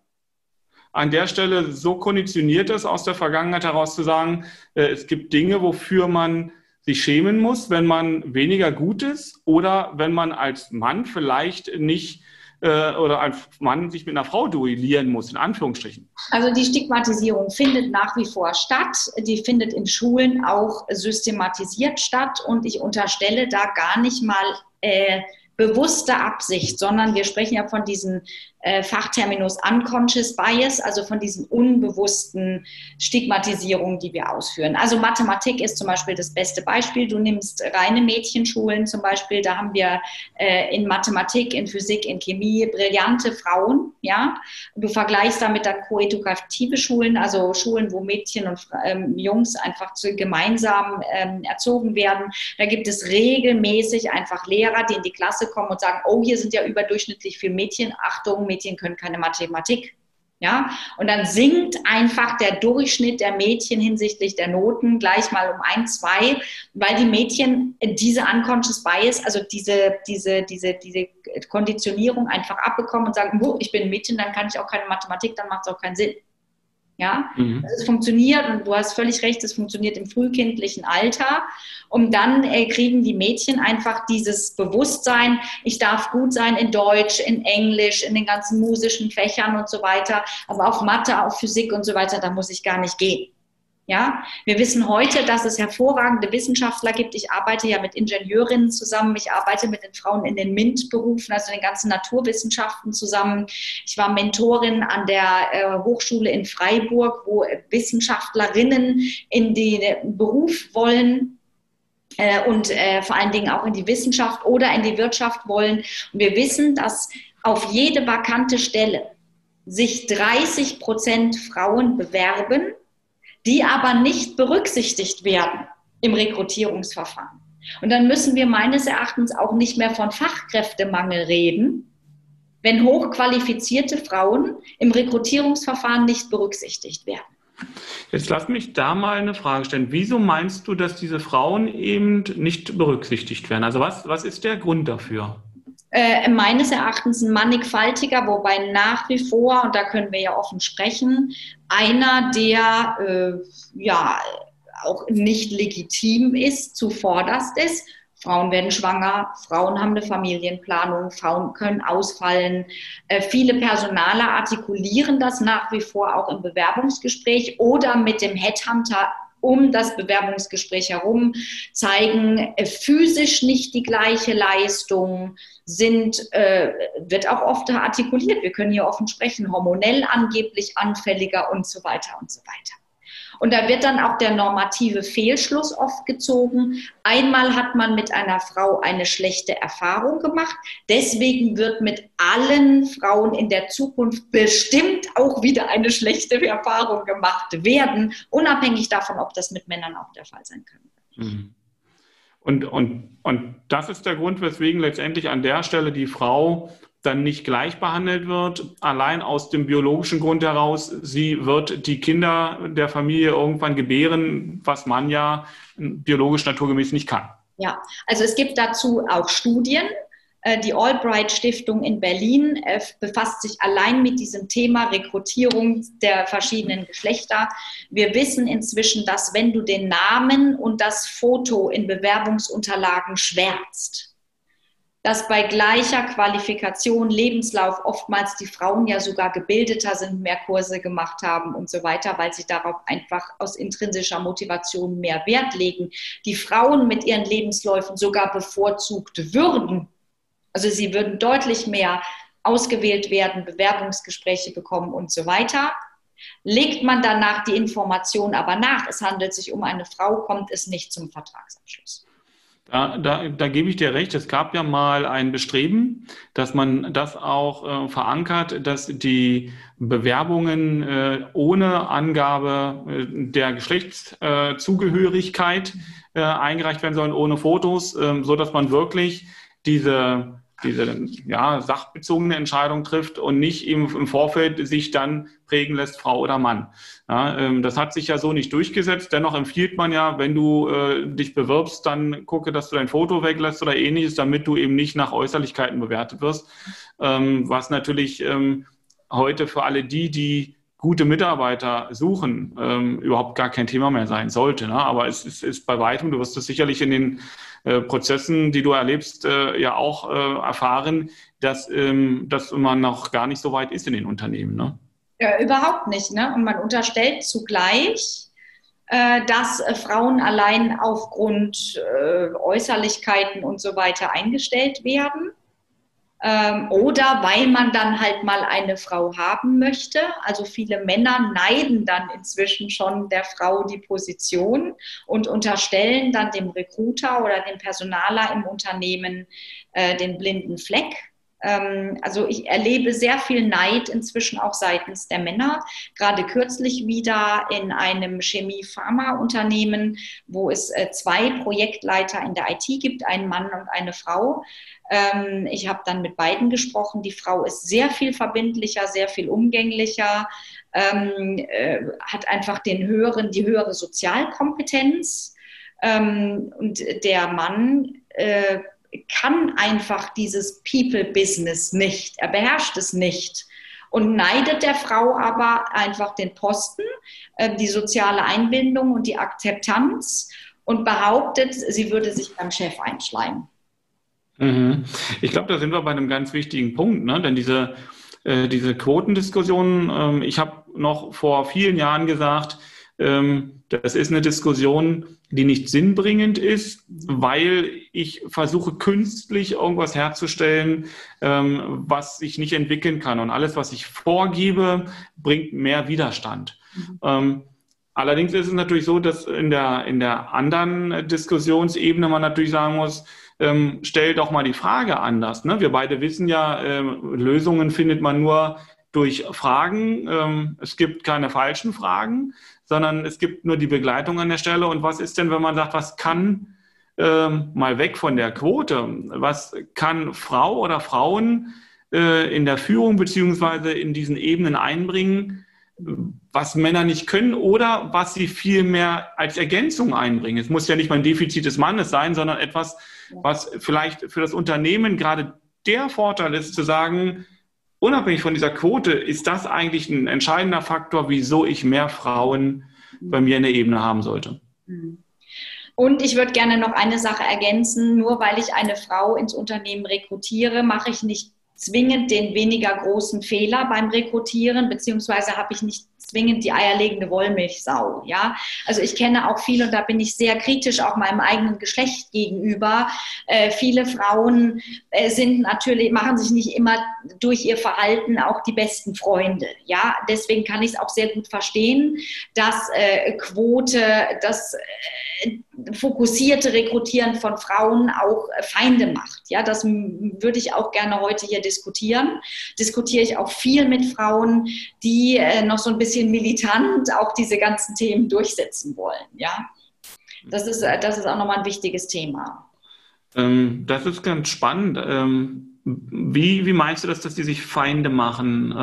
an der Stelle so konditioniert ist, aus der Vergangenheit heraus zu sagen, äh, es gibt Dinge, wofür man sich schämen muss, wenn man weniger gut ist oder wenn man als Mann vielleicht nicht äh, oder als Mann sich mit einer Frau duellieren muss, in Anführungsstrichen. Also die Stigmatisierung findet nach wie vor statt. Die findet in Schulen auch systematisiert statt und ich unterstelle da gar nicht mal äh, bewusste Absicht, sondern wir sprechen ja von diesen äh, Fachterminus Unconscious Bias, also von diesen unbewussten Stigmatisierungen, die wir ausführen. Also Mathematik ist zum Beispiel das beste Beispiel. Du nimmst reine Mädchenschulen zum Beispiel, da haben wir äh, in Mathematik, in Physik, in Chemie brillante Frauen, ja. Du vergleichst damit dann koedukative Schulen, also Schulen, wo Mädchen und ähm, Jungs einfach zu, gemeinsam ähm, erzogen werden. Da gibt es regelmäßig einfach Lehrer, die in die Klasse kommen und sagen, oh, hier sind ja überdurchschnittlich viele Mädchen, Achtung, Mädchen Mädchen können keine Mathematik. Ja, und dann sinkt einfach der Durchschnitt der Mädchen hinsichtlich der Noten gleich mal um ein, zwei, weil die Mädchen diese unconscious bias, also diese, diese, diese, diese Konditionierung einfach abbekommen und sagen, ich bin ein Mädchen, dann kann ich auch keine Mathematik, dann macht es auch keinen Sinn. Ja, mhm. Also es funktioniert und du hast völlig recht, es funktioniert im frühkindlichen Alter. Und dann äh, kriegen die Mädchen einfach dieses Bewusstsein, ich darf gut sein in Deutsch, in Englisch, in den ganzen musischen Fächern und so weiter, aber auf Mathe, auf Physik und so weiter, da muss ich gar nicht gehen. Ja, wir wissen heute, dass es hervorragende Wissenschaftler gibt. Ich arbeite ja mit Ingenieurinnen zusammen. Ich arbeite mit den Frauen in den MINT-Berufen, also den ganzen Naturwissenschaften zusammen. Ich war Mentorin an der äh, Hochschule in Freiburg, wo Wissenschaftlerinnen in den Beruf wollen äh, und äh, vor allen Dingen auch in die Wissenschaft oder in die Wirtschaft wollen. Und wir wissen, dass auf jede vakante Stelle sich 30 Prozent Frauen bewerben die aber nicht berücksichtigt werden im Rekrutierungsverfahren. Und dann müssen wir meines Erachtens auch nicht mehr von Fachkräftemangel reden, wenn hochqualifizierte Frauen im Rekrutierungsverfahren nicht berücksichtigt werden. Jetzt lass mich da mal eine Frage stellen. Wieso meinst du, dass diese Frauen eben nicht berücksichtigt werden? Also was, was ist der Grund dafür? Äh, meines Erachtens ein mannigfaltiger, wobei nach wie vor, und da können wir ja offen sprechen, einer, der äh, ja auch nicht legitim ist, zuvorderst ist. Frauen werden schwanger, Frauen haben eine Familienplanung, Frauen können ausfallen. Äh, viele Personaler artikulieren das nach wie vor auch im Bewerbungsgespräch oder mit dem Headhunter um das Bewerbungsgespräch herum, zeigen äh, physisch nicht die gleiche Leistung, sind, äh, wird auch oft artikuliert. Wir können hier offen sprechen, hormonell angeblich anfälliger und so weiter und so weiter. Und da wird dann auch der normative Fehlschluss oft gezogen. Einmal hat man mit einer Frau eine schlechte Erfahrung gemacht. Deswegen wird mit allen Frauen in der Zukunft bestimmt auch wieder eine schlechte Erfahrung gemacht werden, unabhängig davon, ob das mit Männern auch der Fall sein kann. Mhm. Und, und, und das ist der Grund, weswegen letztendlich an der Stelle die Frau dann nicht gleich behandelt wird, allein aus dem biologischen Grund heraus, sie wird die Kinder der Familie irgendwann gebären, was man ja biologisch naturgemäß nicht kann. Ja, also es gibt dazu auch Studien. Äh, die Albright Stiftung in Berlin äh, befasst sich allein mit diesem Thema Rekrutierung der verschiedenen Geschlechter. Wir wissen inzwischen, dass wenn du den Namen und das Foto in Bewerbungsunterlagen schwärzt, dass bei gleicher Qualifikation, Lebenslauf oftmals die Frauen ja sogar gebildeter sind, mehr Kurse gemacht haben und so weiter, weil sie darauf einfach aus intrinsischer Motivation mehr Wert legen. Die Frauen mit ihren Lebensläufen sogar bevorzugt würden. Also sie würden deutlich mehr ausgewählt werden, Bewerbungsgespräche bekommen und so weiter. Legt man danach die Information aber nach, es handelt sich um eine Frau, kommt es nicht zum Vertragsabschluss. Da, da, da gebe ich dir recht. Es gab ja mal ein Bestreben, dass man das auch äh, verankert, dass die Bewerbungen äh, ohne Angabe äh, der Geschlechtszugehörigkeit äh, eingereicht werden sollen, ohne Fotos, ähm, so dass man wirklich diese diese ja, sachbezogene Entscheidung trifft und nicht im, im Vorfeld sich dann prägen lässt, Frau oder Mann. Ja, ähm, das hat sich ja so nicht durchgesetzt. Dennoch empfiehlt man ja, wenn du äh, dich bewirbst, dann gucke, dass du dein Foto weglässt oder ähnliches, damit du eben nicht nach Äußerlichkeiten bewertet wirst. Ähm, was natürlich ähm, heute für alle die, die gute Mitarbeiter suchen, ähm, überhaupt gar kein Thema mehr sein sollte. Ne? Aber es ist, ist bei weitem, du wirst es sicherlich in den äh, Prozessen, die du erlebst, äh, ja auch äh, erfahren, dass, ähm, dass man noch gar nicht so weit ist in den Unternehmen. Ne? Ja, überhaupt nicht. Ne? Und man unterstellt zugleich, äh, dass äh, Frauen allein aufgrund Äußerlichkeiten und so weiter eingestellt werden. Ähm, oder weil man dann halt mal eine Frau haben möchte. Also viele Männer neiden dann inzwischen schon der Frau die Position und unterstellen dann dem Recruiter oder dem Personaler im Unternehmen äh, den blinden Fleck. Ähm, also ich erlebe sehr viel Neid inzwischen auch seitens der Männer. Gerade kürzlich wieder in einem Chemie-Pharma-Unternehmen, wo es äh, zwei Projektleiter in der IT gibt, einen Mann und eine Frau. Ähm, ich habe dann mit beiden gesprochen. Die Frau ist sehr viel verbindlicher, sehr viel umgänglicher, ähm, äh, hat einfach den höheren, die höhere Sozialkompetenz. und der Mann äh, kann einfach dieses People-Business nicht. Er beherrscht es nicht und neidet der Frau aber einfach den Posten, äh, die soziale Einbindung und die Akzeptanz und behauptet, sie würde sich beim Chef einschleimen. Mhm. Ich glaube, da sind wir bei einem ganz wichtigen Punkt, ne? denn diese, äh, diese Quotendiskussion, ähm, ich habe noch vor vielen Jahren gesagt, ähm, das ist eine Diskussion, die nicht sinnbringend ist, weil ich versuche künstlich irgendwas herzustellen, ähm, was sich nicht entwickeln kann. Und alles, was ich vorgebe, bringt mehr Widerstand. Mhm. Ähm, allerdings ist es natürlich so, dass in der, in der anderen Diskussionsebene man natürlich sagen muss, ähm, stell doch mal die Frage anders. Ne? Wir beide wissen ja, ähm, Lösungen findet man nur durch Fragen. Ähm, es gibt keine falschen Fragen sondern es gibt nur die Begleitung an der Stelle. Und was ist denn, wenn man sagt, was kann ähm, mal weg von der Quote, was kann Frau oder Frauen äh, in der Führung beziehungsweise in diesen Ebenen einbringen, was Männer nicht können oder was sie viel mehr als Ergänzung einbringen. Es muss ja nicht mal ein Defizit des Mannes sein, sondern etwas, was vielleicht für das Unternehmen gerade der Vorteil ist, zu sagen, unabhängig von dieser Quote, ist das eigentlich ein entscheidender Faktor, wieso ich mehr Frauen bei mir in der Ebene haben sollte. Mhm. Und ich würde gerne noch eine Sache ergänzen. Nur weil ich eine Frau ins Unternehmen rekrutiere, mache ich nicht zwingend den weniger großen Fehler beim Rekrutieren, beziehungsweise habe ich nicht zwingend die eierlegende Wollmilchsau. Ja, also ich kenne auch viele und da bin ich sehr kritisch auch meinem eigenen Geschlecht gegenüber. Äh, viele Frauen äh, sind natürlich machen sich nicht immer durch ihr Verhalten auch die besten Freunde. Ja, deswegen kann ich es auch sehr gut verstehen, dass äh, Quote, das äh, fokussierte Rekrutieren von Frauen auch äh, Feinde macht. Ja, das würde ich auch gerne heute hier diskutieren. Diskutiere ich auch viel mit Frauen, die äh, noch so ein bisschen militant auch diese ganzen Themen durchsetzen wollen. Ja, das ist, äh, das ist auch nochmal ein wichtiges Thema. Ähm, das ist ganz spannend. Ähm, wie, wie meinst du das, dass die sich Feinde machen?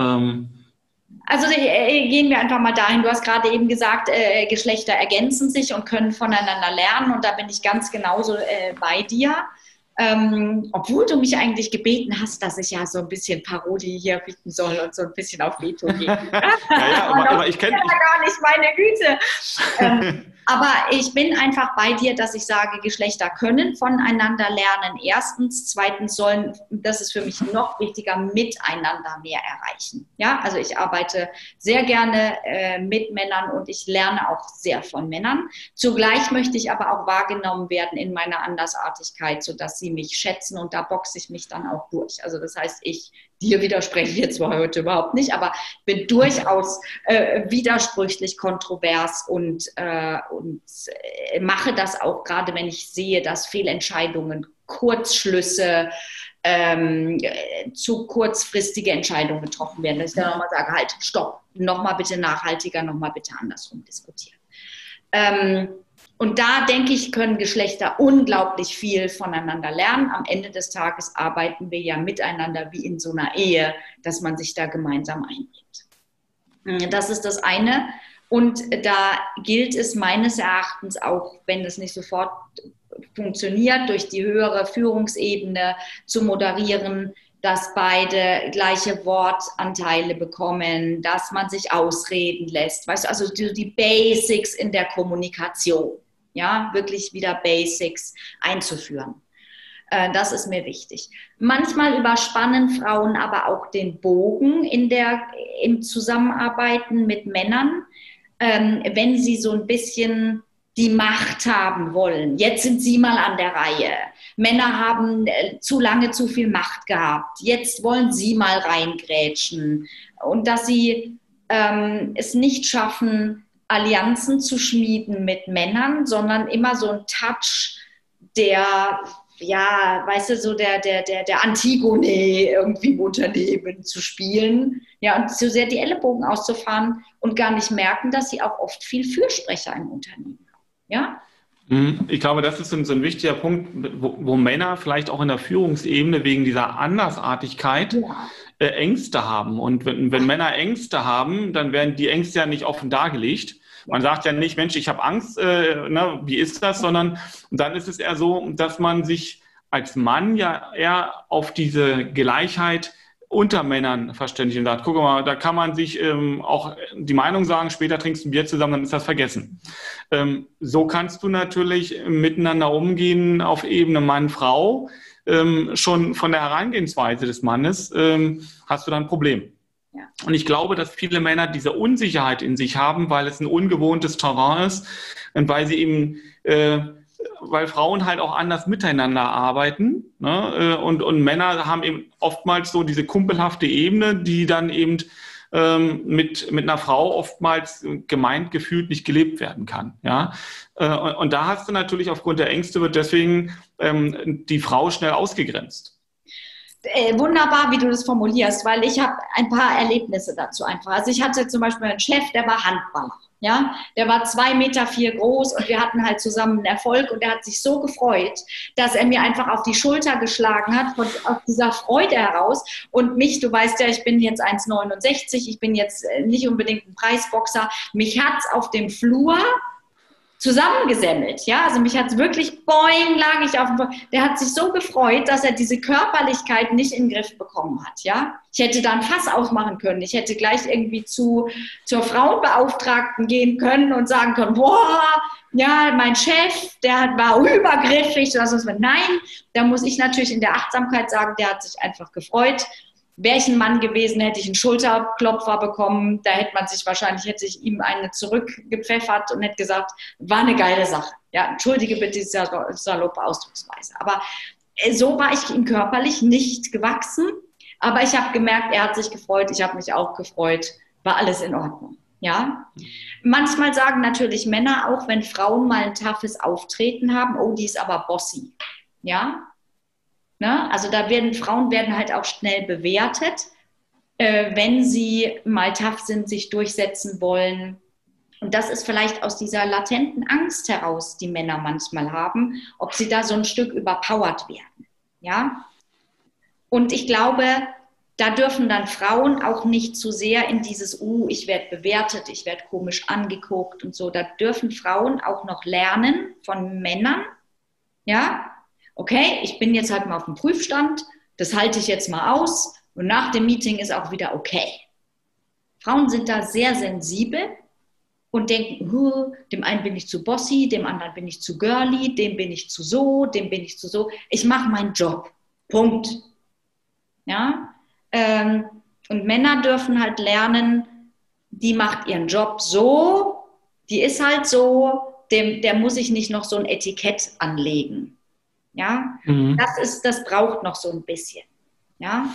Also äh, gehen wir einfach mal dahin. Du hast gerade eben gesagt, äh, Geschlechter ergänzen sich und können voneinander lernen. Und da bin ich ganz genauso äh, bei dir. Ähm, obwohl du mich eigentlich gebeten hast, dass ich ja so ein bisschen Parodie hier bieten soll und so ein bisschen auf Veto gehen. ja, ja, aber, aber ich kenne ja gar nicht meine Güte. Ähm, Aber ich bin einfach bei dir, dass ich sage, Geschlechter können voneinander lernen. Erstens, zweitens sollen, das ist für mich noch wichtiger, miteinander mehr erreichen. Ja, also ich arbeite sehr gerne äh, mit Männern und ich lerne auch sehr von Männern. Zugleich möchte ich aber auch wahrgenommen werden in meiner Andersartigkeit, sodass sie mich schätzen und da boxe ich mich dann auch durch. Also das heißt, ich dir widerspreche ich jetzt zwar heute überhaupt nicht, aber bin durchaus äh, widersprüchlich, kontrovers und, äh, und äh, mache das auch gerade, wenn ich sehe, dass Fehlentscheidungen, Kurzschlüsse, ähm, zu kurzfristige Entscheidungen getroffen werden. Dass ich dann nochmal sage, halt, stopp, nochmal bitte nachhaltiger, nochmal bitte andersrum diskutieren. Ähm, und da denke ich, können Geschlechter unglaublich viel voneinander lernen. Am Ende des Tages arbeiten wir ja miteinander wie in so einer Ehe, dass man sich da gemeinsam einbringt. Das ist das eine. Und da gilt es meines Erachtens auch, wenn es nicht sofort funktioniert, durch die höhere Führungsebene zu moderieren, dass beide gleiche Wortanteile bekommen, dass man sich ausreden lässt. Weißt du, also die, die Basics in der Kommunikation ja, wirklich wieder Basics einzuführen. Äh, das ist mir wichtig. Manchmal überspannen Frauen aber auch den Bogen in der, im Zusammenarbeiten mit Männern, ähm, wenn sie so ein bisschen die Macht haben wollen. Jetzt sind sie mal an der Reihe. Männer haben äh, zu lange zu viel Macht gehabt. Jetzt wollen sie mal reingrätschen. Und dass sie ähm, es nicht schaffen, Allianzen zu schmieden mit Männern, sondern immer so ein Touch der, ja, weißt du, so der, der, der, der Antigone irgendwie im Unternehmen zu spielen. Ja, und so sehr die Ellenbogen auszufahren und gar nicht merken, dass sie auch oft viel Fürsprecher im Unternehmen haben. Ja? Mhm. Ich glaube, das ist so ein wichtiger Punkt, wo, wo, Männer vielleicht auch in der Führungsebene wegen dieser Andersartigkeit ja. äh, Ängste haben. Und wenn, wenn Männer Ängste haben, dann werden die Ängste ja nicht offen dargelegt. Man sagt ja nicht, Mensch, ich habe Angst, äh, ne, wie ist das, sondern dann ist es eher so, dass man sich als Mann ja eher auf diese Gleichheit unter Männern verständigt und sagt, guck mal, da kann man sich ähm, auch die Meinung sagen, später trinkst du ein Bier zusammen, dann ist das vergessen. Ähm, so kannst du natürlich miteinander umgehen auf Ebene Mann-Frau. Ähm, schon von der Herangehensweise des Mannes ähm, hast du dann ein Problem. Ja. Und ich glaube, dass viele Männer diese Unsicherheit in sich haben, weil es ein ungewohntes Terrain ist und weil sie eben, äh, weil Frauen halt auch anders miteinander arbeiten. Ne? Äh, und, und Männer haben eben oftmals so diese kumpelhafte Ebene, die dann eben ähm, mit, mit einer Frau oftmals gemeint gefühlt nicht gelebt werden kann. Ja? Äh, und, und, da hast du natürlich aufgrund der Ängste wird deswegen ähm, die Frau schnell ausgegrenzt äh, wunderbar, wie du das formulierst, weil ich habe ein paar Erlebnisse dazu einfach. Also ich hatte zum Beispiel einen Chef, der war Handballer. Ja, der war zwei Meter vier groß und wir hatten halt zusammen einen Erfolg und er hat sich so gefreut, dass er mir einfach auf die Schulter geschlagen hat, von, aus dieser Freude heraus. Und mich, du weißt ja, ich bin jetzt 1,69, ich bin jetzt äh, nicht unbedingt ein Preisboxer. Mich hat es auf dem Flur zusammengesammelt. Ja, also mich hat es wirklich, boing, lag ich auf dem, der hat sich so gefreut, dass er diese Körperlichkeit nicht in den Griff bekommen hat. Ja, ich hätte da ein Fass aufmachen können. Ich hätte gleich irgendwie zu, zur Frauenbeauftragten gehen können und sagen können, boah, ja, mein Chef, der war übergriffig. Das Nein, da muss ich natürlich in der Achtsamkeit sagen, der hat sich einfach gefreut Wäre ich ein Mann gewesen, hätte ich einen Schulterklopfer bekommen. Da hätte man sich wahrscheinlich, hätte ich ihm eine zurückgepfeffert und hätte gesagt, war eine geile Sache. Ja, entschuldige bitte diese saloppe Ausdrucksweise. Aber äh, so war ich ihm körperlich nicht gewachsen. Aber ich habe gemerkt, er hat sich gefreut, ich habe mich auch gefreut, war alles in Ordnung. Ja, manchmal sagen natürlich Männer auch, wenn Frauen mal ein toughes Auftreten haben, oh, die ist aber bossy. Ja, Ne? Also da werden Frauen werden halt auch schnell bewertet, äh, wenn sie mal tough sind, sich durchsetzen wollen. Und das ist vielleicht aus dieser latenten Angst heraus, die Männer manchmal haben, ob sie da so ein Stück überpowert werden. Ja? Und ich glaube, da dürfen dann Frauen auch nicht zu sehr in dieses, uh, ich werde bewertet, ich werde komisch angeguckt und so. Da dürfen Frauen auch noch lernen von Männern, ja, okay, ich bin jetzt halt mal auf dem Prüfstand, das halte ich jetzt mal aus und nach dem Meeting ist auch wieder okay. Frauen sind da sehr sensibel und denken, dem einen bin ich zu bossy, dem anderen bin ich zu girly, dem bin ich zu so, dem bin ich zu so. Ich mache meinen Job. Punkt. Ja? Ähm, und Männer dürfen halt lernen, die macht ihren Job so, die ist halt so, dem, der muss ich nicht noch so ein Etikett anlegen. Ja, mhm. das ist, das braucht noch so ein bisschen. Ja.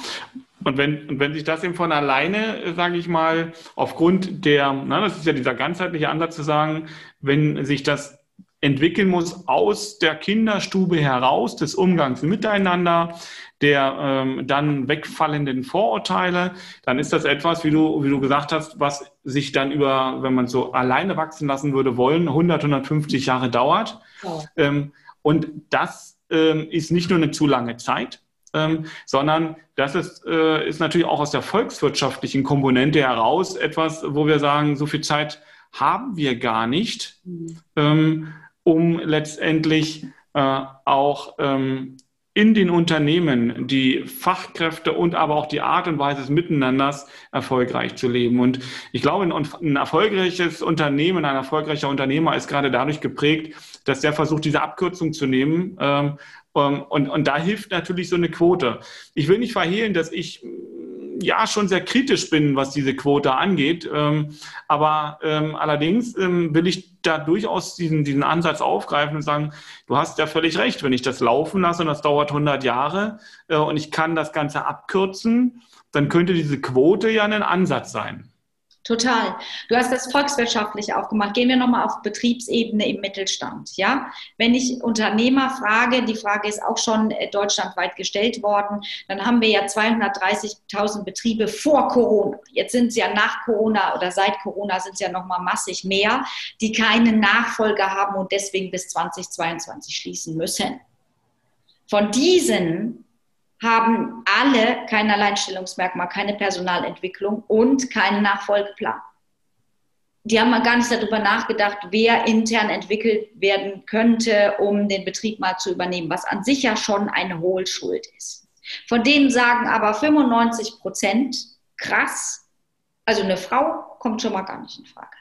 Und wenn, wenn sich das eben von alleine, sage ich mal, aufgrund der, na, das ist ja dieser ganzheitliche Ansatz zu sagen, wenn sich das entwickeln muss aus der Kinderstube heraus, des Umgangs miteinander, der ähm, dann wegfallenden Vorurteile, dann ist das etwas, wie du, wie du gesagt hast, was sich dann über, wenn man so alleine wachsen lassen würde wollen, 100, 150 Jahre dauert. Oh. Ähm, und das ist nicht nur eine zu lange Zeit, ähm, sondern das ist, äh, ist natürlich auch aus der volkswirtschaftlichen Komponente heraus etwas, wo wir sagen, so viel Zeit haben wir gar nicht, mhm. ähm, um letztendlich äh, auch ähm, in den Unternehmen die Fachkräfte und aber auch die Art und Weise des Miteinanders erfolgreich zu leben. Und ich glaube, ein, erfolgreiches Unternehmen, ein erfolgreicher Unternehmer ist gerade dadurch geprägt, dass der versucht, diese Abkürzung zu nehmen ähm, ähm, und, und da hilft natürlich so eine Quote. Ich will nicht verhehlen, dass ich ja schon sehr kritisch bin, was diese Quote angeht. Ähm, aber ähm, allerdings will ich da durchaus diesen, diesen Ansatz aufgreifen und sagen, du hast ja völlig recht, wenn ich das laufen lasse und das dauert 100 Jahre äh, und ich kann das Ganze abkürzen, dann könnte diese Quote ja ein Ansatz sein. Total. Du hast das volkswirtschaftlich aufgemacht. Gehen wir nochmal auf Betriebsebene im Mittelstand. Ja? Wenn ich Unternehmer frage, die Frage ist auch schon äh, deutschlandweit gestellt worden, dann haben wir ja 230.000 Betriebe vor Corona. Jetzt sind es ja nach Corona oder seit Corona sind es ja nochmal massig mehr, die keinen Nachfolger haben und deswegen bis 2022 schließen müssen. Von diesen haben alle kein Alleinstellungsmerkmal, keine Personalentwicklung und keinen Nachfolgeplan. Die haben mal gar nicht darüber nachgedacht, wer intern entwickelt werden könnte, um den Betrieb mal zu übernehmen, was an sich ja schon eine Hohlschuld ist. Von denen sagen aber 95 Prozent, krass, also eine Frau kommt schon mal gar nicht in Frage.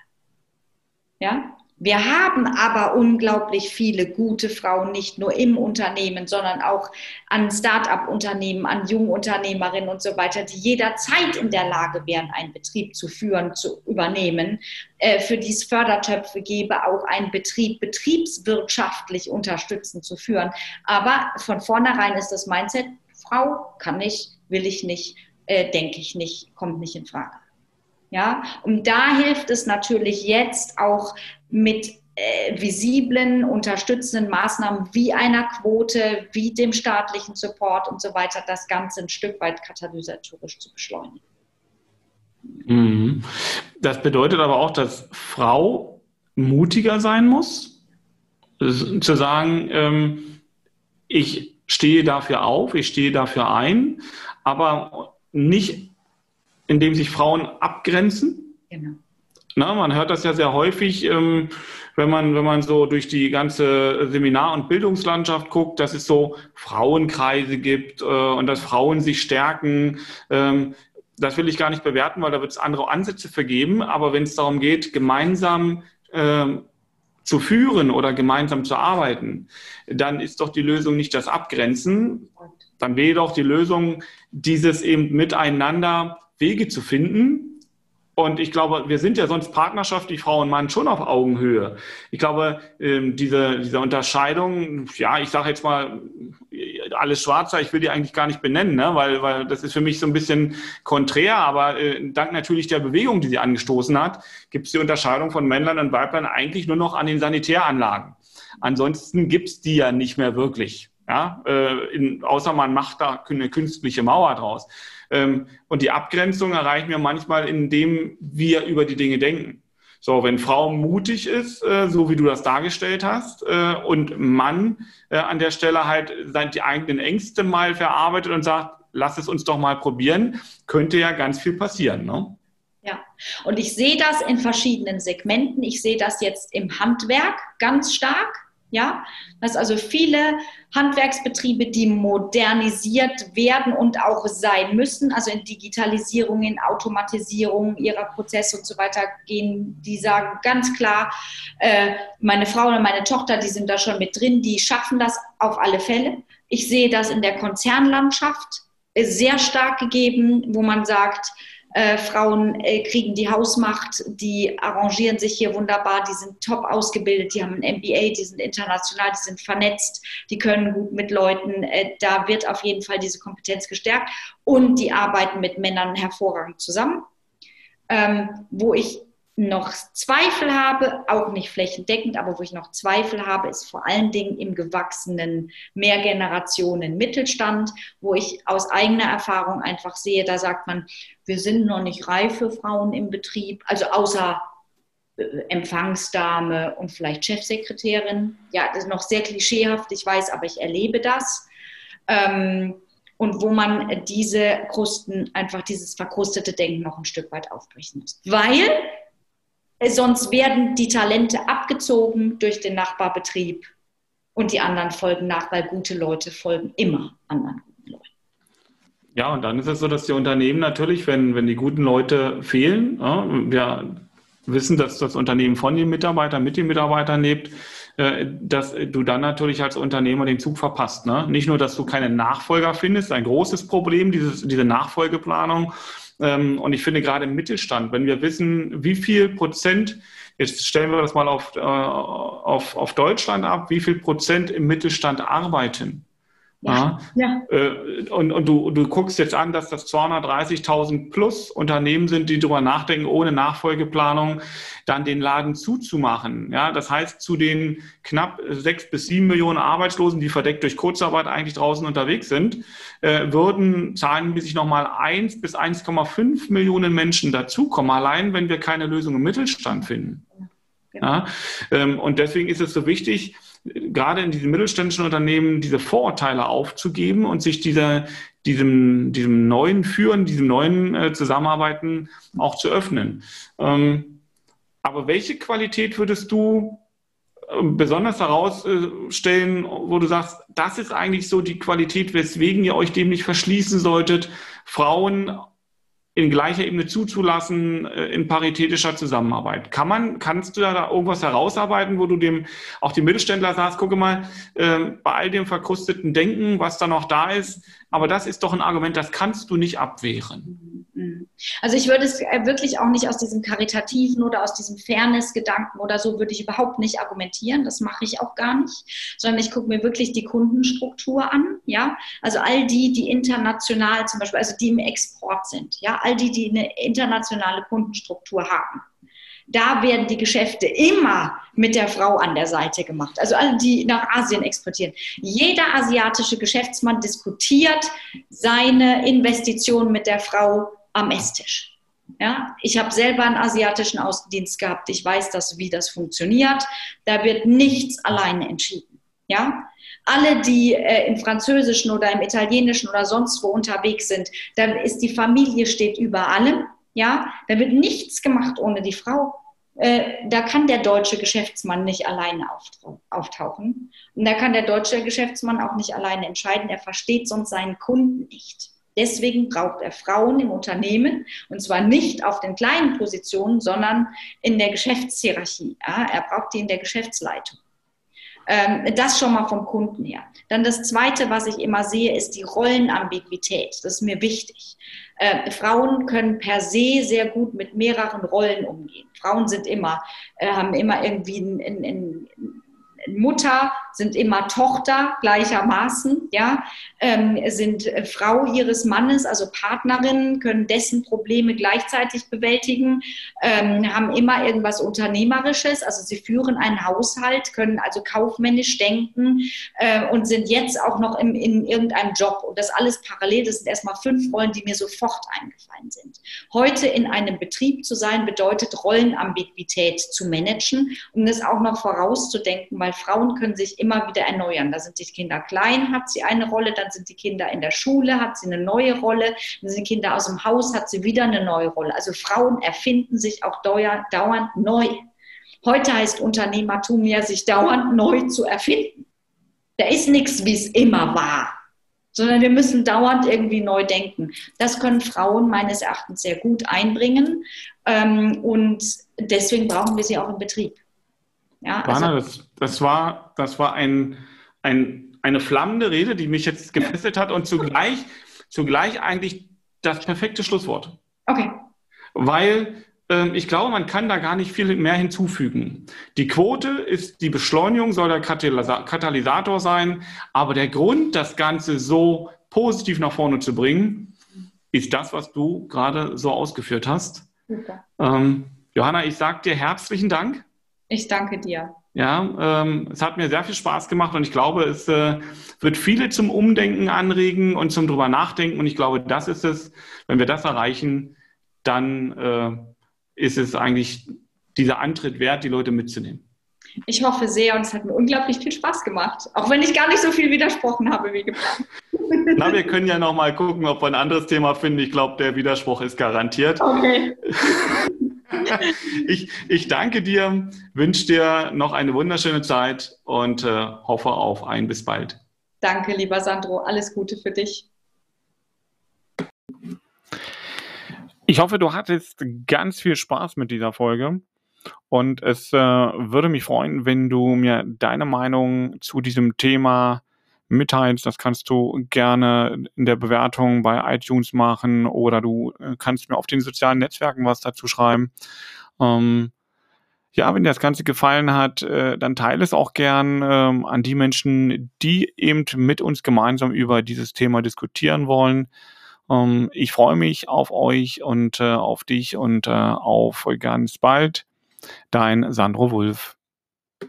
Ja, wir haben aber unglaublich viele gute Frauen, nicht nur im Unternehmen, sondern auch an Start-up-Unternehmen, an Jungunternehmerinnen und so weiter, die jederzeit in der Lage wären, einen Betrieb zu führen, zu übernehmen, äh, für die es Fördertöpfe gäbe, auch einen Betrieb betriebswirtschaftlich unterstützen zu führen. Aber von vornherein ist das Mindset, Frau kann nicht, will ich nicht, äh, denke ich nicht, kommt nicht in Frage. Ja, und da hilft es natürlich jetzt auch mit äh, visiblen, unterstützenden Maßnahmen wie einer Quote, wie dem staatlichen Support und so weiter, das Ganze ein Stück weit katalysatorisch zu beschleunigen. Mhm. Das bedeutet aber auch, dass Frau mutiger sein muss, zu sagen, ähm, ich stehe dafür auf, ich stehe dafür ein, aber nicht, indem sich Frauen abgrenzen. Genau na, man hört das ja sehr häufig, ähm, wenn, man, wenn man so durch die ganze Seminar- und Bildungslandschaft guckt, dass es so Frauenkreise gibt äh, und dass Frauen sich stärken. Ähm, das will ich gar nicht bewerten, weil da wird es andere Ansätze vergeben. Aber wenn es darum geht, gemeinsam ähm, zu führen oder gemeinsam zu arbeiten, dann ist doch die Lösung nicht das Abgrenzen. Dann wäre doch die Lösung, dieses eben miteinander Wege zu finden, und ich glaube, wir sind ja sonst partnerschaftlich Frau und Mann schon auf Augenhöhe. Ich glaube, ähm, diese, diese Unterscheidung, ja, ich sage jetzt mal, alles Schwarzer, ich will die eigentlich gar nicht benennen, ne? weil, weil das ist für mich so ein bisschen konträr, aber äh, dank natürlich der Bewegung, die sie angestoßen hat, gibt es die Unterscheidung von Männlein und Weiblein eigentlich nur noch an den Sanitäranlagen. Ansonsten gibt es die ja nicht mehr wirklich. Ja? Äh, in, außer man macht da eine künstliche Mauer draus. Ähm, und die Abgrenzung erreichen wir manchmal, indem wir über die Dinge denken. So, wenn Frau mutig ist, äh, so wie du das dargestellt hast, äh, und Mann äh, an der Stelle halt die eigenen Ängste mal verarbeitet und sagt, lass es uns doch mal probieren, könnte ja ganz viel passieren. Ne? Ja, und ich sehe das in verschiedenen Segmenten. Ich sehe das jetzt im Handwerk ganz stark. Ja, das also viele Handwerksbetriebe, die modernisiert werden und auch sein müssen, also in Digitalisierung, in Automatisierung ihrer Prozesse und so weiter gehen, die sagen ganz klar, äh, meine Frau oder meine Tochter, die sind da schon mit drin, die schaffen das auf alle Fälle. Ich sehe das in der Konzernlandschaft sehr stark gegeben, wo man sagt, äh, Frauen äh, kriegen die Hausmacht, die arrangieren sich hier wunderbar, die sind top ausgebildet, die haben ein MBA, die sind international, die sind vernetzt, die können gut mit Leuten. Äh, da wird auf jeden Fall diese Kompetenz gestärkt und die arbeiten mit Männern hervorragend zusammen. Ähm, wo ich noch Zweifel habe, auch nicht flächendeckend, aber wo ich noch Zweifel habe, ist vor allen Dingen im gewachsenen Mehrgenerationen Mittelstand, wo ich aus eigener Erfahrung einfach sehe, da sagt man, wir sind noch nicht reif für Frauen im Betrieb, also außer äh, Empfangsdame und vielleicht Chefsekretärin. Ja, das ist noch sehr klischeehaft, ich weiß, aber ich erlebe das. Ähm, und wo man diese Krusten, einfach dieses verkrustete Denken noch ein Stück weit aufbrechen muss. Weil sonst werden die Talente abgezogen durch den Nachbarbetrieb und die anderen folgen nach, weil gute Leute folgen immer anderen guten Leuten. Ja, und dann ist es so, dass die Unternehmen natürlich, wenn, wenn die guten Leute fehlen, ja, wir wissen, dass das Unternehmen von den Mitarbeitern, mit den Mitarbeitern lebt, äh, dass du dann natürlich als Unternehmer den Zug verpasst. Ne? Nicht nur, dass du keine Nachfolger findest, ein großes Problem, dieses, diese Nachfolgeplanung, und ich finde gerade im Mittelstand, wenn wir wissen, wie viel Prozent, jetzt stellen wir das mal auf, äh, auf, auf Deutschland ab, wie viel Prozent im Mittelstand arbeiten. Ja. ja. Äh, und, und du, du guckst jetzt an, dass das 230.000 plus Unternehmen sind, die darüber nachdenken, ohne Nachfolgeplanung dann den Laden zuzumachen. Ja, das heißt, zu den knapp sechs bis sieben Millionen Arbeitslosen, die verdeckt durch Kurzarbeit eigentlich draußen unterwegs sind, äh, würden zahlenmäßig nochmal eins bis 1,5 Millionen Menschen dazukommen, allein wenn wir keine Lösung im Mittelstand finden. Genau. Ja, ähm, und deswegen ist es so wichtig, gerade in diesen mittelständischen Unternehmen diese Vorurteile aufzugeben und sich dieser, diesem, diesem neuen Führen, diesem neuen äh, Zusammenarbeiten auch zu öffnen. Ähm, aber welche Qualität würdest du äh, besonders herausstellen, wo du sagst, das ist eigentlich so die Qualität, weswegen ihr euch dem nicht verschließen solltet, Frauen in gleicher Ebene zuzulassen äh, in paritätischer Zusammenarbeit. Kann man, kannst du da irgendwas herausarbeiten, wo du dem auch dem Mittelständler sagst, gucke mal, äh, bei all dem verkrusteten Denken, was da noch da ist, aber das ist doch ein Argument, das kannst du nicht abwehren. Mhm. Also ich würde es äh, wirklich auch nicht aus diesem karitativen oder aus diesem Fairness-Gedanken oder so würde ich überhaupt nicht argumentieren. Das mache ich auch gar nicht, sondern ich gucke mir wirklich die Kundenstruktur an. Ja, also all die, die international zum Beispiel, also die im Export sind. Ja, all die, die eine internationale Kundenstruktur haben. Da werden die Geschäfte immer mit der Frau an der Seite gemacht. Also alle, die nach Asien exportieren. Jeder asiatische Geschäftsmann diskutiert seine Investition mit der Frau am Esstisch. Ja, ich habe selber einen asiatischen Außendienst gehabt. Ich weiß, das, wie das funktioniert. Da wird nichts alleine entschieden. Ja, alle, die äh, im Französischen oder im Italienischen oder sonst wo unterwegs sind, da ist die Familie steht über allem. Ja, da wird nichts gemacht ohne die Frau. Äh, da kann der deutsche Geschäftsmann nicht alleine auftauchen. Und da kann der deutsche Geschäftsmann auch nicht alleine entscheiden. Er versteht sonst seinen Kunden nicht. Deswegen braucht er Frauen im Unternehmen und zwar nicht auf den kleinen Positionen, sondern in der Geschäftshierarchie. Ja, er braucht die in der Geschäftsleitung. Ähm, das schon mal vom Kunden her. Dann das Zweite, was ich immer sehe, ist die Rollenambiguität. Das ist mir wichtig. Äh, Frauen können per se sehr gut mit mehreren Rollen umgehen. Frauen sind immer, äh, haben immer irgendwie ein, ein, ein Mutter, sind immer Tochter gleichermaßen, ja, ähm, sind äh, Frau ihres Mannes, also Partnerin, können dessen Probleme gleichzeitig bewältigen, ähm, haben immer irgendwas Unternehmerisches, also sie führen einen Haushalt, können also kaufmännisch denken äh, und sind jetzt auch noch im, in irgendeinem Job. Und das alles parallel, das sind erstmal fünf Rollen, die mir sofort eingefallen sind. Heute in einem Betrieb zu sein, bedeutet Rollenambiguität zu managen, um das auch noch vorauszudenken, weil Frauen können sich immer wieder erneuern. Da sind die Kinder klein, hat sie eine Rolle, dann sind die Kinder in der Schule, hat sie eine neue Rolle, dann sind die Kinder aus dem Haus, hat sie wieder eine neue Rolle. Also Frauen erfinden sich auch dauernd neu. Heute heißt Unternehmertum ja, sich dauernd neu zu erfinden. Da ist nichts, wie es immer war, sondern wir müssen dauernd irgendwie neu denken. Das können Frauen meines Erachtens sehr gut einbringen ähm, und deswegen brauchen wir sie auch im Betrieb. Ja, also Warner, das, das, war, das war ein, ein, eine flammende Rede, die mich jetzt gefesselt hat und zugleich, zugleich eigentlich das perfekte Schlusswort. Okay. Weil ähm, ich glaube, man kann da gar nicht viel mehr hinzufügen. Die Quote ist die Beschleunigung, soll der Katalysator sein, aber der Grund, das Ganze so positiv nach vorne zu bringen, ist das, was du gerade so ausgeführt hast. Ähm, Johanna, ich sage dir herzlichen Dank. Ich danke dir. Ja, ähm, es hat mir sehr viel Spaß gemacht und ich glaube, es äh, wird viele zum Umdenken anregen und zum drüber nachdenken. Und ich glaube, das ist es, wenn wir das erreichen, dann äh, ist es eigentlich dieser Antritt wert, die Leute mitzunehmen. Ich hoffe sehr und es hat mir unglaublich viel Spaß gemacht, auch wenn ich gar nicht so viel widersprochen habe wie geplant. Na, wir können ja noch mal gucken, ob wir ein anderes Thema finden. Ich glaube, der Widerspruch ist garantiert. Okay. ich, ich danke dir, wünsche dir noch eine wunderschöne Zeit und äh, hoffe auf ein bis bald. Danke, lieber Sandro. Alles Gute für dich. Ich hoffe, du hattest ganz viel Spaß mit dieser Folge. Und es äh, würde mich freuen, wenn du mir deine Meinung zu diesem Thema mitteilst. Das kannst du gerne in der Bewertung bei iTunes machen oder du äh, kannst mir auf den sozialen Netzwerken was dazu schreiben. Ähm, ja, wenn dir das Ganze gefallen hat, äh, dann teile es auch gern ähm, an die Menschen, die eben mit uns gemeinsam über dieses Thema diskutieren wollen. Ähm, ich freue mich auf euch und äh, auf dich und äh, auf ganz bald. Dein Sandro Wulff.